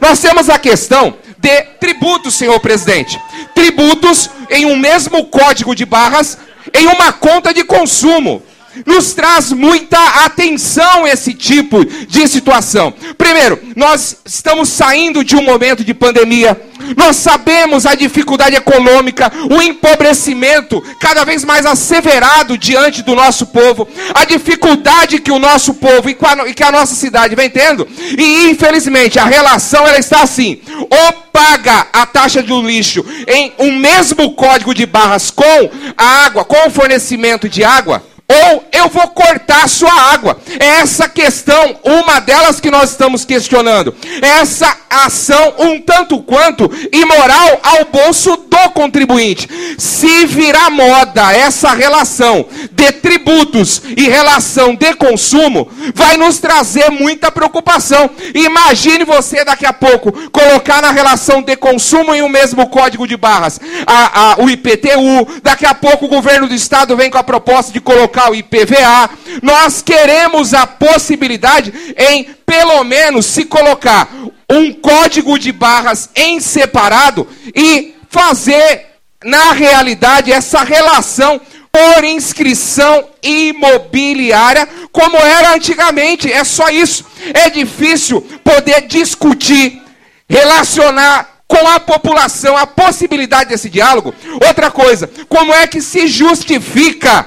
Nós temos a questão de tributos, senhor presidente. Tributos em um mesmo código de barras em uma conta de consumo. Nos traz muita atenção esse tipo de situação. Primeiro, nós estamos saindo de um momento de pandemia. Nós sabemos a dificuldade econômica, o empobrecimento cada vez mais asseverado diante do nosso povo, a dificuldade que o nosso povo e que a nossa cidade vem tendo. E infelizmente a relação ela está assim: ou paga a taxa do lixo em um mesmo código de barras com a água, com o fornecimento de água, ou eu vou cortar sua água. É essa questão, uma delas que nós estamos questionando. Essa ação um tanto quanto imoral ao bolso do contribuinte. Se virar moda essa relação de tributos e relação de consumo, vai nos trazer muita preocupação. Imagine você daqui a pouco colocar na relação de consumo em o um mesmo código de barras a, a, o IPTU, daqui a pouco o governo do estado vem com a proposta de colocar IPVA. Nós queremos a possibilidade em, pelo menos, se colocar um código de barras em separado e fazer, na realidade, essa relação por inscrição imobiliária, como era antigamente. É só isso. É difícil poder discutir, relacionar com a população a possibilidade desse diálogo. Outra coisa, como é que se justifica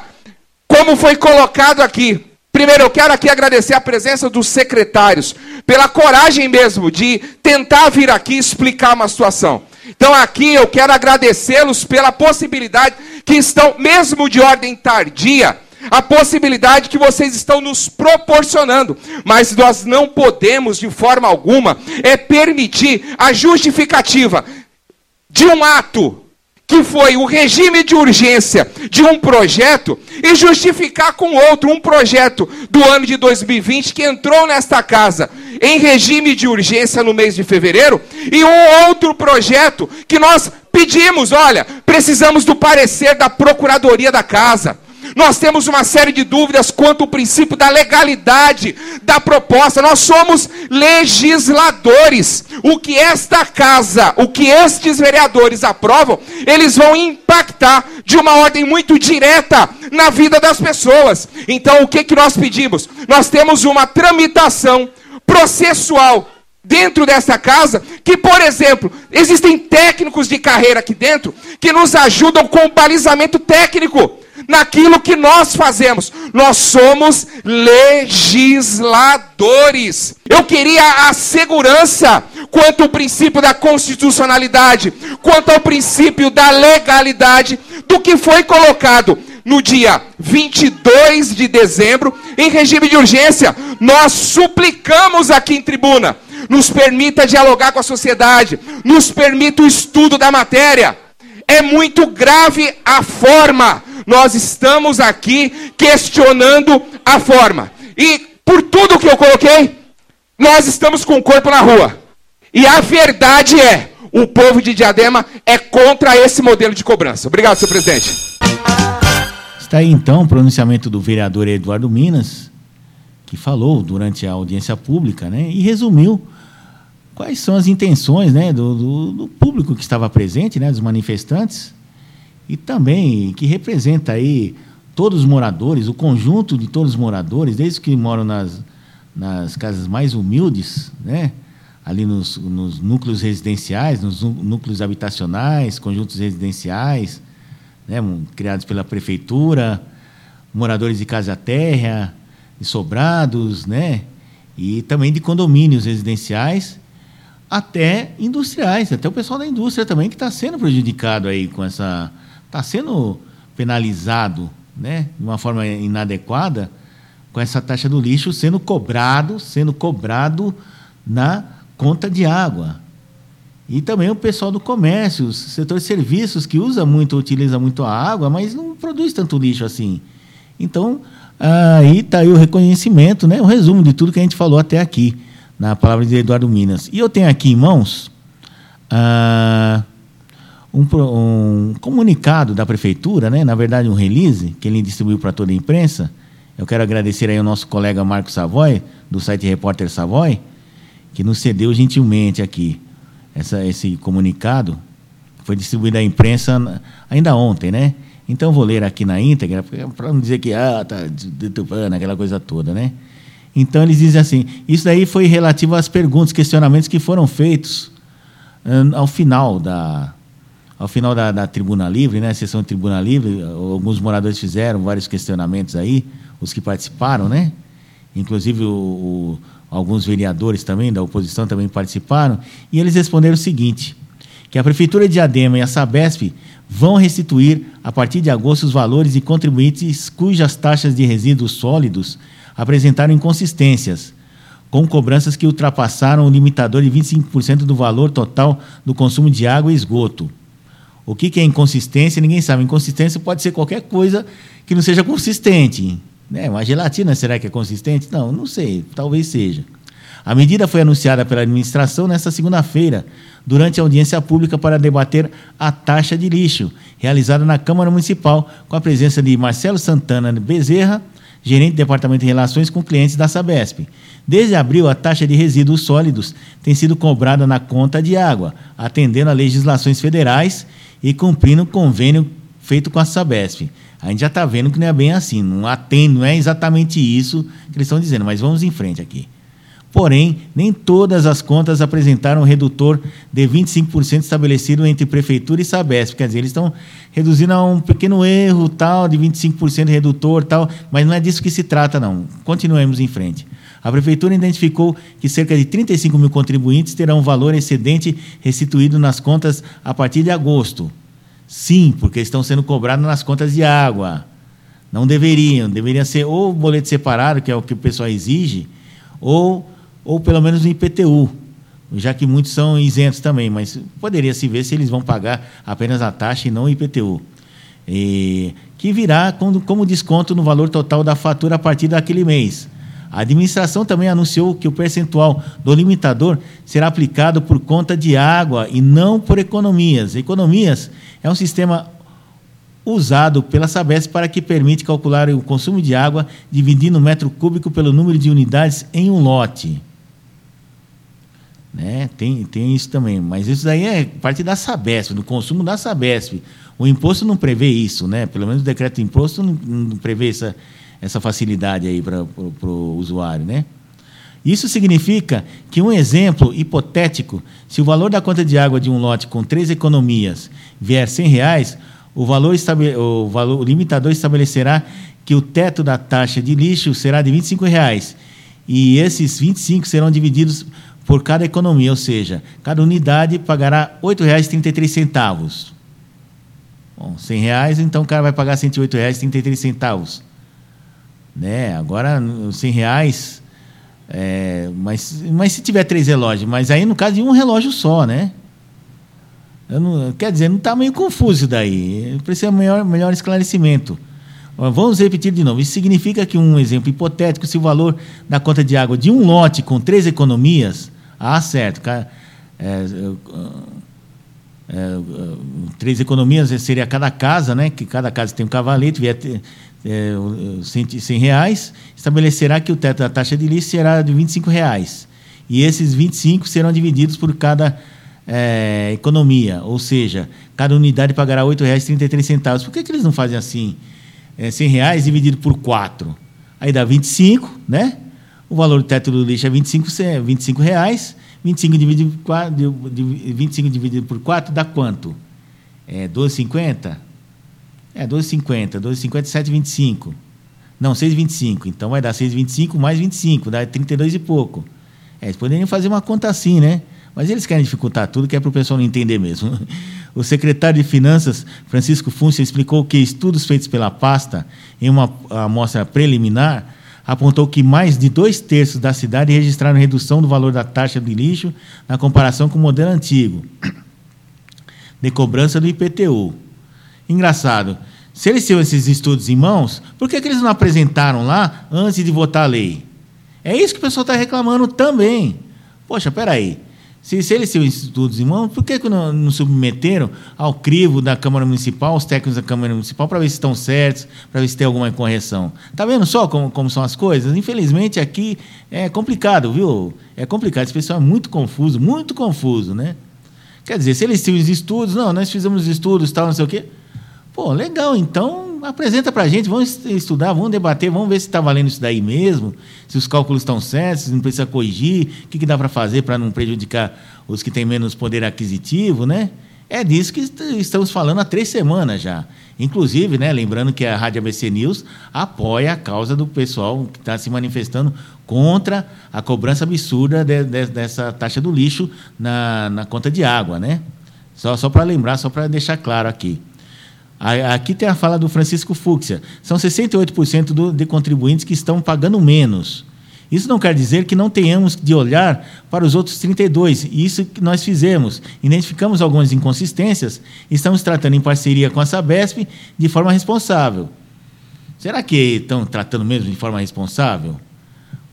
como foi colocado aqui. Primeiro, eu quero aqui agradecer a presença dos secretários, pela coragem mesmo de tentar vir aqui explicar uma situação. Então, aqui eu quero agradecê-los pela possibilidade que estão, mesmo de ordem tardia, a possibilidade que vocês estão nos proporcionando, mas nós não podemos, de forma alguma, é permitir a justificativa de um ato que foi o regime de urgência de um projeto, e justificar com outro um projeto do ano de 2020 que entrou nesta casa em regime de urgência no mês de fevereiro, e um outro projeto que nós pedimos, olha, precisamos do parecer da procuradoria da casa. Nós temos uma série de dúvidas quanto ao princípio da legalidade da proposta. Nós somos legisladores. O que esta casa, o que estes vereadores aprovam, eles vão impactar de uma ordem muito direta na vida das pessoas. Então, o que, que nós pedimos? Nós temos uma tramitação processual dentro dessa casa, que, por exemplo, existem técnicos de carreira aqui dentro que nos ajudam com o balizamento técnico naquilo que nós fazemos. Nós somos legisladores. Eu queria a segurança quanto ao princípio da constitucionalidade, quanto ao princípio da legalidade do que foi colocado no dia 22 de dezembro em regime de urgência. Nós suplicamos aqui em tribuna, nos permita dialogar com a sociedade, nos permita o estudo da matéria. É muito grave a forma nós estamos aqui questionando a forma. E por tudo que eu coloquei, nós estamos com o corpo na rua. E a verdade é, o povo de Diadema é contra esse modelo de cobrança. Obrigado, senhor presidente. Está aí então o pronunciamento do vereador Eduardo Minas, que falou durante a audiência pública, né, e resumiu quais são as intenções né, do, do, do público que estava presente, né, dos manifestantes, e também que representa aí todos os moradores, o conjunto de todos os moradores, desde que moram nas, nas casas mais humildes, né? ali nos, nos núcleos residenciais, nos núcleos habitacionais, conjuntos residenciais, né? criados pela prefeitura, moradores de casa-terra, de sobrados, né? e também de condomínios residenciais, até industriais, até o pessoal da indústria também que está sendo prejudicado aí com essa, está sendo penalizado, né, de uma forma inadequada, com essa taxa do lixo sendo cobrado, sendo cobrado na conta de água. E também o pessoal do comércio, setor de serviços que usa muito, utiliza muito a água, mas não produz tanto lixo assim. Então, aí está aí o reconhecimento, né, o resumo de tudo que a gente falou até aqui na palavra de Eduardo Minas. E eu tenho aqui em mãos ah, um, um, comunicado da prefeitura, né? na verdade um release, que ele distribuiu para toda a imprensa. Eu quero agradecer aí ao nosso colega Marco Savoy, do site Repórter Savoy, que nos cedeu gentilmente aqui essa, esse comunicado. Foi distribuído à imprensa ainda ontem, né? Então vou ler aqui na íntegra, para não dizer que ah, tá aquela coisa toda, né? Então eles dizem assim: isso daí foi relativo às perguntas, questionamentos que foram feitos um, ao final da ao final da, da, tribuna livre, né, sessão de tribuna livre, alguns moradores fizeram vários questionamentos aí, os que participaram, né? Inclusive o, o, alguns vereadores também da oposição também participaram, e eles responderam o seguinte: que a prefeitura de Diadema e a Sabesp vão restituir a partir de agosto os valores e contribuintes cujas taxas de resíduos sólidos apresentaram inconsistências, com cobranças que ultrapassaram o limitador de 25% do valor total do consumo de água e esgoto. O que é inconsistência? Ninguém sabe. Inconsistência pode ser qualquer coisa que não seja consistente. Né? Uma gelatina, será que é consistente? Não, não sei. Talvez seja. A medida foi anunciada pela administração nesta segunda-feira, durante a audiência pública para debater a taxa de lixo, realizada na Câmara Municipal, com a presença de Marcelo Santana Bezerra, gerente do Departamento de Relações com Clientes da Sabesp. Desde abril, a taxa de resíduos sólidos tem sido cobrada na conta de água, atendendo a legislações federais e cumprindo o convênio feito com a Sabesp. A gente já está vendo que não é bem assim, não atende, não é exatamente isso que eles estão dizendo, mas vamos em frente aqui. Porém, nem todas as contas apresentaram um redutor de 25% estabelecido entre Prefeitura e Sabesp. Quer dizer, eles estão reduzindo a um pequeno erro tal, de 25% redutor tal, mas não é disso que se trata, não. Continuemos em frente. A Prefeitura identificou que cerca de 35 mil contribuintes terão valor excedente restituído nas contas a partir de agosto. Sim, porque estão sendo cobrados nas contas de água. Não deveriam. Deveria ser ou boleto separado, que é o que o pessoal exige, ou ou pelo menos no IPTU, já que muitos são isentos também, mas poderia se ver se eles vão pagar apenas a taxa e não o IPTU. E, que virá como, como desconto no valor total da fatura a partir daquele mês. A administração também anunciou que o percentual do limitador será aplicado por conta de água e não por economias. Economias é um sistema usado pela Sabesp para que permite calcular o consumo de água dividindo o metro cúbico pelo número de unidades em um lote. Né? Tem, tem isso também, mas isso daí é parte da Sabesp, do consumo da Sabesp. O imposto não prevê isso, né? pelo menos o decreto de imposto não, não prevê essa, essa facilidade aí para o usuário. Né? Isso significa que um exemplo hipotético, se o valor da conta de água de um lote com três economias vier R$ reais, o valor, o valor o limitador estabelecerá que o teto da taxa de lixo será de 25 reais, e esses 25 serão divididos por cada economia, ou seja, cada unidade pagará R$ 8,33. Bom, 100 reais, então o cara vai pagar R$ 108,33. Né? Agora, 100 reais, é, mas, mas se tiver três relógios, mas aí no caso de um relógio só, né? Não, quer dizer, não está meio confuso daí. Precisa melhor, melhor esclarecimento. Vamos repetir de novo. Isso significa que, um exemplo hipotético, se o valor da conta de água de um lote com três economias ah, certo. É, é, é, três economias seria cada casa, né? Que cada casa tem um cavalete, vier ter, é, 100 reais, estabelecerá que o teto da taxa de lixo será de 25 reais. E esses 25 serão divididos por cada é, economia, ou seja, cada unidade pagará R$ 8,33. Por que, que eles não fazem assim? É, 100 reais dividido por 4. Aí dá 25, né? O valor do teto do lixo é 25, 25 reais. 25 dividido por 4, 25 dividido por 4 dá quanto? É 12,50? É 12,50. 12,50 7,25. Não, 6,25. Então vai dar 6,25 mais 25, dá 32 e pouco. É, eles poderiam fazer uma conta assim, né? Mas eles querem dificultar tudo, que é para o pessoal não entender mesmo. O secretário de Finanças, Francisco Funça, explicou que estudos feitos pela pasta em uma amostra preliminar apontou que mais de dois terços da cidade registraram redução do valor da taxa de lixo na comparação com o modelo antigo de cobrança do IPTU. Engraçado, se eles tinham esses estudos em mãos, por que, que eles não apresentaram lá antes de votar a lei? É isso que o pessoal está reclamando também. Poxa, peraí. Se, se eles tinham estudos em mãos, por que, que não, não submeteram ao crivo da Câmara Municipal, os técnicos da Câmara Municipal, para ver se estão certos, para ver se tem alguma correção? Está vendo só como, como são as coisas? Infelizmente, aqui é complicado, viu? É complicado. Esse pessoal é muito confuso, muito confuso, né? Quer dizer, se eles tinham os estudos, não, nós fizemos estudos, tal, não sei o quê. Pô, legal, então apresenta para a gente, vamos estudar, vamos debater, vamos ver se está valendo isso daí mesmo, se os cálculos estão certos, se não precisa corrigir, o que, que dá para fazer para não prejudicar os que têm menos poder aquisitivo, né? É disso que estamos falando há três semanas já. Inclusive, né, lembrando que a Rádio ABC News apoia a causa do pessoal que está se manifestando contra a cobrança absurda de, de, dessa taxa do lixo na, na conta de água, né? Só, só para lembrar, só para deixar claro aqui. Aqui tem a fala do Francisco Fúxia. São 68% do, de contribuintes que estão pagando menos. Isso não quer dizer que não tenhamos de olhar para os outros 32. Isso que nós fizemos. Identificamos algumas inconsistências e estamos tratando em parceria com a Sabesp de forma responsável. Será que estão tratando mesmo de forma responsável?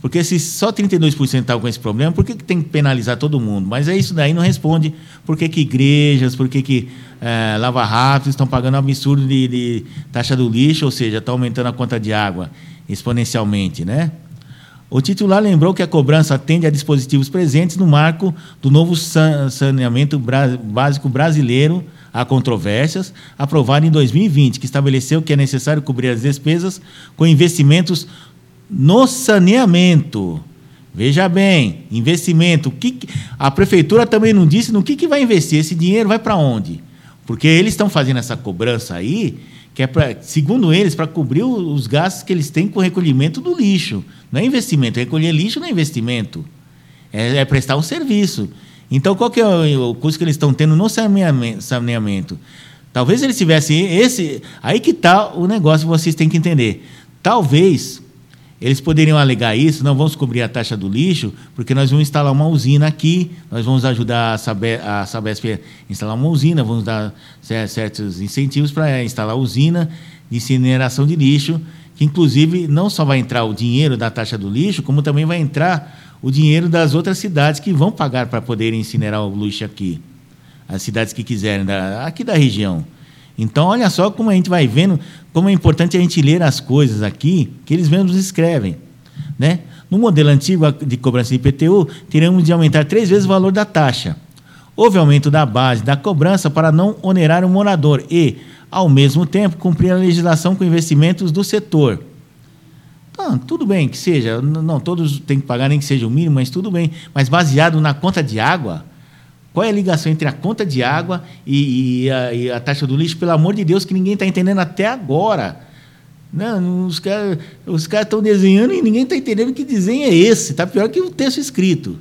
Porque se só 32% estavam com esse problema, por que, que tem que penalizar todo mundo? Mas é isso daí não responde por que, que igrejas, por que, que é, lava estão pagando um absurdo de, de taxa do lixo, ou seja, está aumentando a conta de água exponencialmente, né? O titular lembrou que a cobrança atende a dispositivos presentes no marco do novo saneamento básico brasileiro a controvérsias, aprovado em 2020, que estabeleceu que é necessário cobrir as despesas com investimentos no saneamento. Veja bem, investimento. O que, a prefeitura também não disse no que, que vai investir. Esse dinheiro vai para onde? Porque eles estão fazendo essa cobrança aí, que é, pra, segundo eles, para cobrir os gastos que eles têm com o recolhimento do lixo. Não é investimento. Recolher lixo não é investimento. É, é prestar um serviço. Então, qual que é o, custo que eles estão tendo no saneamento? saneamento? Talvez eles tivessem esse. Aí que está o negócio, vocês têm que entender. Talvez eles poderiam alegar isso, não vamos cobrir a taxa do lixo, porque nós vamos instalar uma usina aqui, nós vamos ajudar a, Sabe, a Sabesp a instalar uma usina, vamos dar certos incentivos para instalar usina de incineração de lixo, que inclusive não só vai entrar o dinheiro da taxa do lixo, como também vai entrar o dinheiro das outras cidades que vão pagar para poderem incinerar o lixo aqui. As cidades que quiserem, aqui da região. Então, olha só como a gente vai vendo como é importante a gente ler as coisas aqui, que eles mesmos escrevem. Né? No modelo antigo de cobrança de IPTU, teríamos de aumentar três vezes o valor da taxa. Houve aumento da base da cobrança para não onerar o morador e, ao mesmo tempo, cumprir a legislação com investimentos do setor. Então, tudo bem que seja, não todos têm que pagar nem que seja o mínimo, mas tudo bem. Mas baseado na conta de água, qual é a ligação entre a conta de água e, e, a, e a, taxa do lixo? Pelo amor de Deus, que ninguém está entendendo até agora. Não, os caras os estão desenhando e ninguém está entendendo que desenho é esse. Está pior que o texto escrito.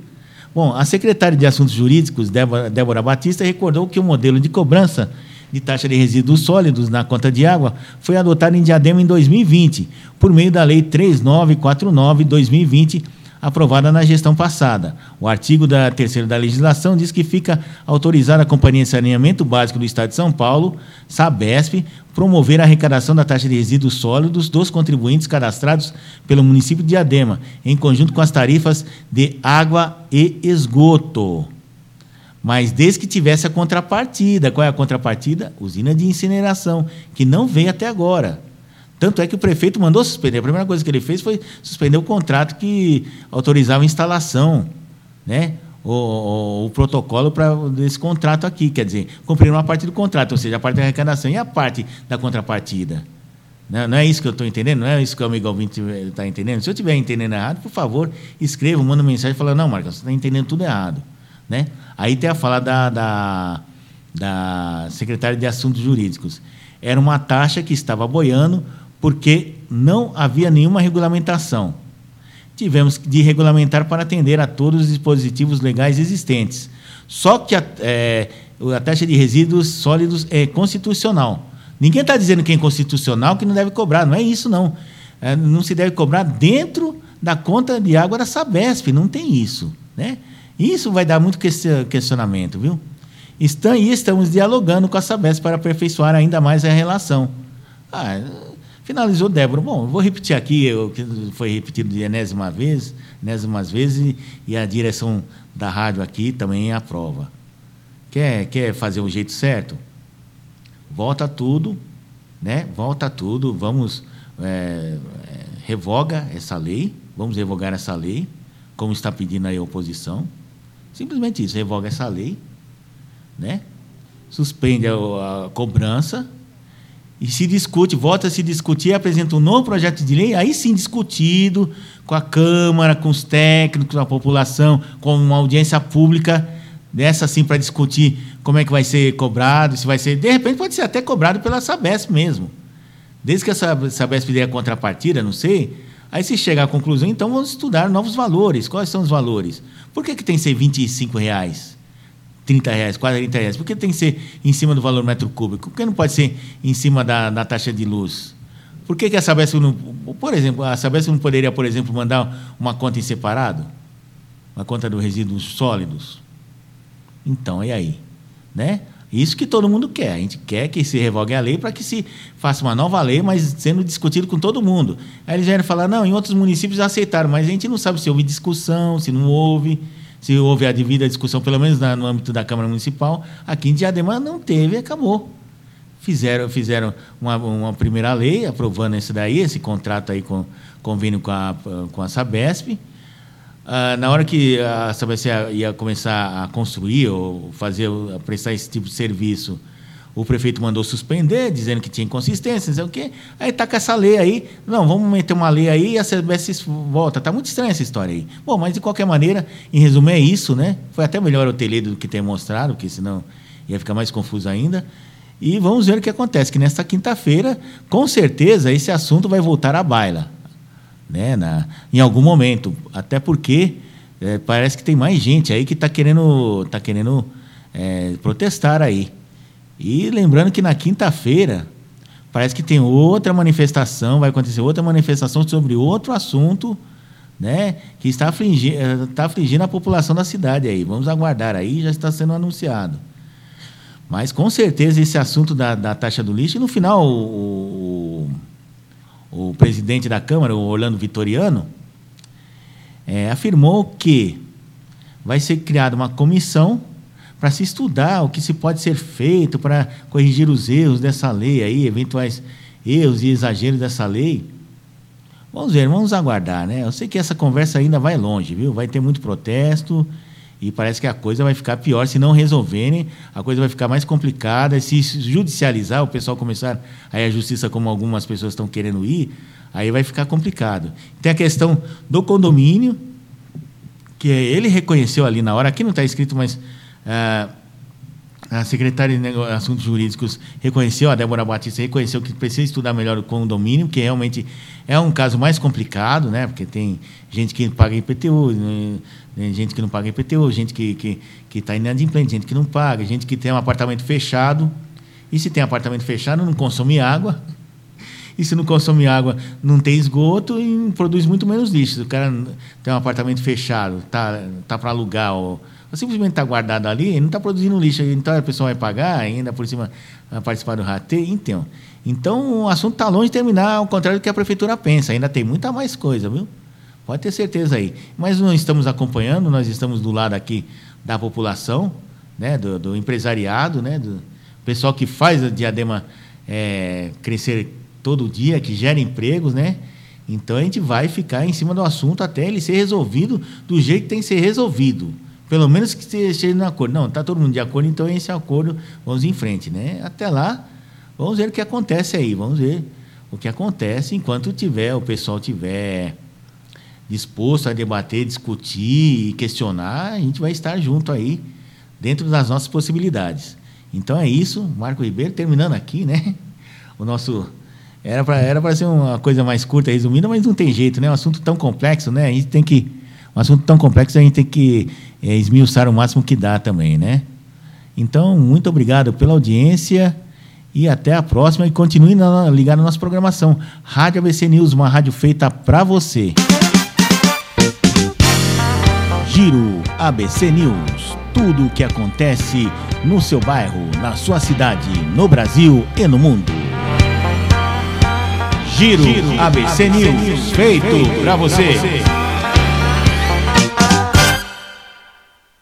Bom, a secretária de Assuntos Jurídicos, Débora, Débora Batista, recordou que o modelo de cobrança de taxa de resíduos sólidos na conta de água foi adotado em Diadema em 2020, por meio da Lei 3949-2020 aprovada na gestão passada. O artigo da terceira da legislação diz que fica autorizada a Companhia de Saneamento Básico do Estado de São Paulo, Sabesp, promover a arrecadação da taxa de resíduos sólidos dos contribuintes cadastrados pelo município de Diadema, em conjunto com as tarifas de água e esgoto. Mas desde que tivesse a contrapartida. Qual é a contrapartida? Usina de incineração, que não veio até agora. Tanto é que o prefeito mandou suspender. A primeira coisa que ele fez foi suspender o contrato que autorizava a instalação, né? O, o, o protocolo para desse contrato aqui, quer dizer, cumprir uma parte do contrato, ou seja, a parte da arrecadação e a parte da contrapartida. Não, não é isso que eu estou entendendo? Não é isso que o amigo ouvinte está entendendo? Se eu estiver entendendo errado, por favor, escreva, manda mensagem e fala, não, Marcos, você está entendendo tudo errado. Né? Aí tem a fala da, da, da secretária de Assuntos Jurídicos. Era uma taxa que estava boiando porque não havia nenhuma regulamentação. Tivemos de regulamentar para atender a todos os dispositivos legais existentes. Só que a, é, a taxa de resíduos sólidos é constitucional. Ninguém está dizendo que é inconstitucional que não deve cobrar, não é isso, não. É, não se deve cobrar dentro da conta de água da Sabesp, não tem isso. Né? Isso vai dar muito questionamento, viu? Estão, e estamos dialogando com a Sabesp para aperfeiçoar ainda mais a relação. Ah, finalizou Débora. Bom, vou repetir aqui o que foi repetido de enésima vez, enésimas vezes, e a direção da rádio aqui também aprova. Quer, quer fazer o jeito certo? Volta tudo, né? Volta tudo, vamos é, é, revoga essa lei, vamos revogar essa lei, como está pedindo aí a oposição. Simplesmente isso, revoga essa lei, né? Suspende a, a cobrança e se discute, volta a se discutir, apresenta um novo projeto de lei, aí sim discutido com a Câmara, com os técnicos, com a população, com uma audiência pública, dessa sim para discutir como é que vai ser cobrado, se vai ser, de repente pode ser até cobrado pela Sabesp mesmo. Desde que a Sabesp dê a contrapartida, não sei, aí se chegar à conclusão, então vamos estudar novos valores. Quais são os valores? Por que, que tem que ser 25 reais? 30 reais, 40 reais? Por que tem que ser em cima do valor metro cúbico? Por que não pode ser em cima da, da taxa de luz? Por que, que a Sabesp não. Por exemplo, a Sabesp não poderia, por exemplo, mandar uma conta em separado? Uma conta dos resíduos sólidos? Então, e aí? Né? Isso que todo mundo quer. A gente quer que se revogue a lei para que se faça uma nova lei, mas sendo discutido com todo mundo. Aí eles vieram falar, não, em outros municípios aceitaram, mas a gente não sabe se houve discussão, se não houve se houve a devida discussão, pelo menos no âmbito da Câmara Municipal, aqui em Diadema não teve, acabou. Fizeram, fizeram uma, uma primeira lei aprovando esse daí, esse contrato aí com convênio com a, com a Sabesp. Ah, na hora que a Sabesp ia começar a construir ou fazer, prestar esse tipo de serviço, o prefeito mandou suspender, dizendo que tinha inconsistência, não sei o quê. Aí está com essa lei aí. Não, vamos meter uma lei aí e a CBS volta. Está muito estranha essa história aí. Bom, mas de qualquer maneira, em resumo, é isso, né? Foi até melhor ter lido do que ter mostrado, porque senão ia ficar mais confuso ainda. E vamos ver o que acontece, que nesta quinta-feira, com certeza, esse assunto vai voltar à baila. Né? Na, em algum momento. Até porque é, parece que tem mais gente aí que está querendo, tá querendo é, protestar aí. E lembrando que na quinta-feira parece que tem outra manifestação, vai acontecer outra manifestação sobre outro assunto, né, que está afligindo, está afligindo a população da cidade aí. Vamos aguardar aí, já está sendo anunciado. Mas com certeza esse assunto da, da taxa do lixo, e no final o, o, o presidente da Câmara, o Orlando Vitoriano, é, afirmou que vai ser criada uma comissão para se estudar o que se pode ser feito para corrigir os erros dessa lei aí, eventuais erros e exageros dessa lei. Vamos ver, vamos aguardar, né? Eu sei que essa conversa ainda vai longe, viu? Vai ter muito protesto e parece que a coisa vai ficar pior se não resolverem, a coisa vai ficar mais complicada, se judicializar, o pessoal começar aí a justiça como algumas pessoas estão querendo ir, aí vai ficar complicado. Tem a questão do condomínio, que ele reconheceu ali na hora, aqui não está escrito, mas a secretária de Assuntos Jurídicos reconheceu, a Débora Batista reconheceu que precisa estudar melhor o condomínio, que realmente é um caso mais complicado, né? porque tem gente que paga IPTU, né? gente que não paga IPTU, gente que está que, que tá inadimplente, gente que não paga, gente que tem um apartamento fechado. E se tem apartamento fechado, não consome água. E se não consome água, não tem esgoto e produz muito menos lixo. O cara tem um apartamento fechado, tá, tá para alugar ou simplesmente está guardado ali, não está produzindo lixo, então a pessoa vai pagar ainda por cima vai participar do rateio. Então, então o assunto está longe de terminar, ao contrário do que a prefeitura pensa, ainda tem muita mais coisa, viu? Pode ter certeza aí. Mas nós estamos acompanhando, nós estamos do lado aqui da população, né, do, do empresariado, né, do pessoal que faz a Diadema é, crescer todo dia, que gera empregos, né? Então a gente vai ficar em cima do assunto até ele ser resolvido do jeito que tem que ser resolvido. Pelo menos que esteja no acordo. Não, está todo mundo de acordo, então esse acordo, vamos em frente. Né? Até lá, vamos ver o que acontece aí, vamos ver o que acontece enquanto tiver, o pessoal tiver disposto a debater, discutir e questionar, a gente vai estar junto aí, dentro das nossas possibilidades. Então é isso, Marco Ribeiro, terminando aqui, né? O nosso. Era para era ser uma coisa mais curta, resumida, mas não tem jeito, né? Um assunto tão complexo, né? A gente tem que um assunto tão complexo a gente tem que é, esmiuçar o máximo que dá também, né? Então, muito obrigado pela audiência e até a próxima. E continue na, ligado na nossa programação. Rádio ABC News, uma rádio feita para você. Giro ABC News. Tudo o que acontece no seu bairro, na sua cidade, no Brasil e no mundo. Giro, ABC, News, feito para você.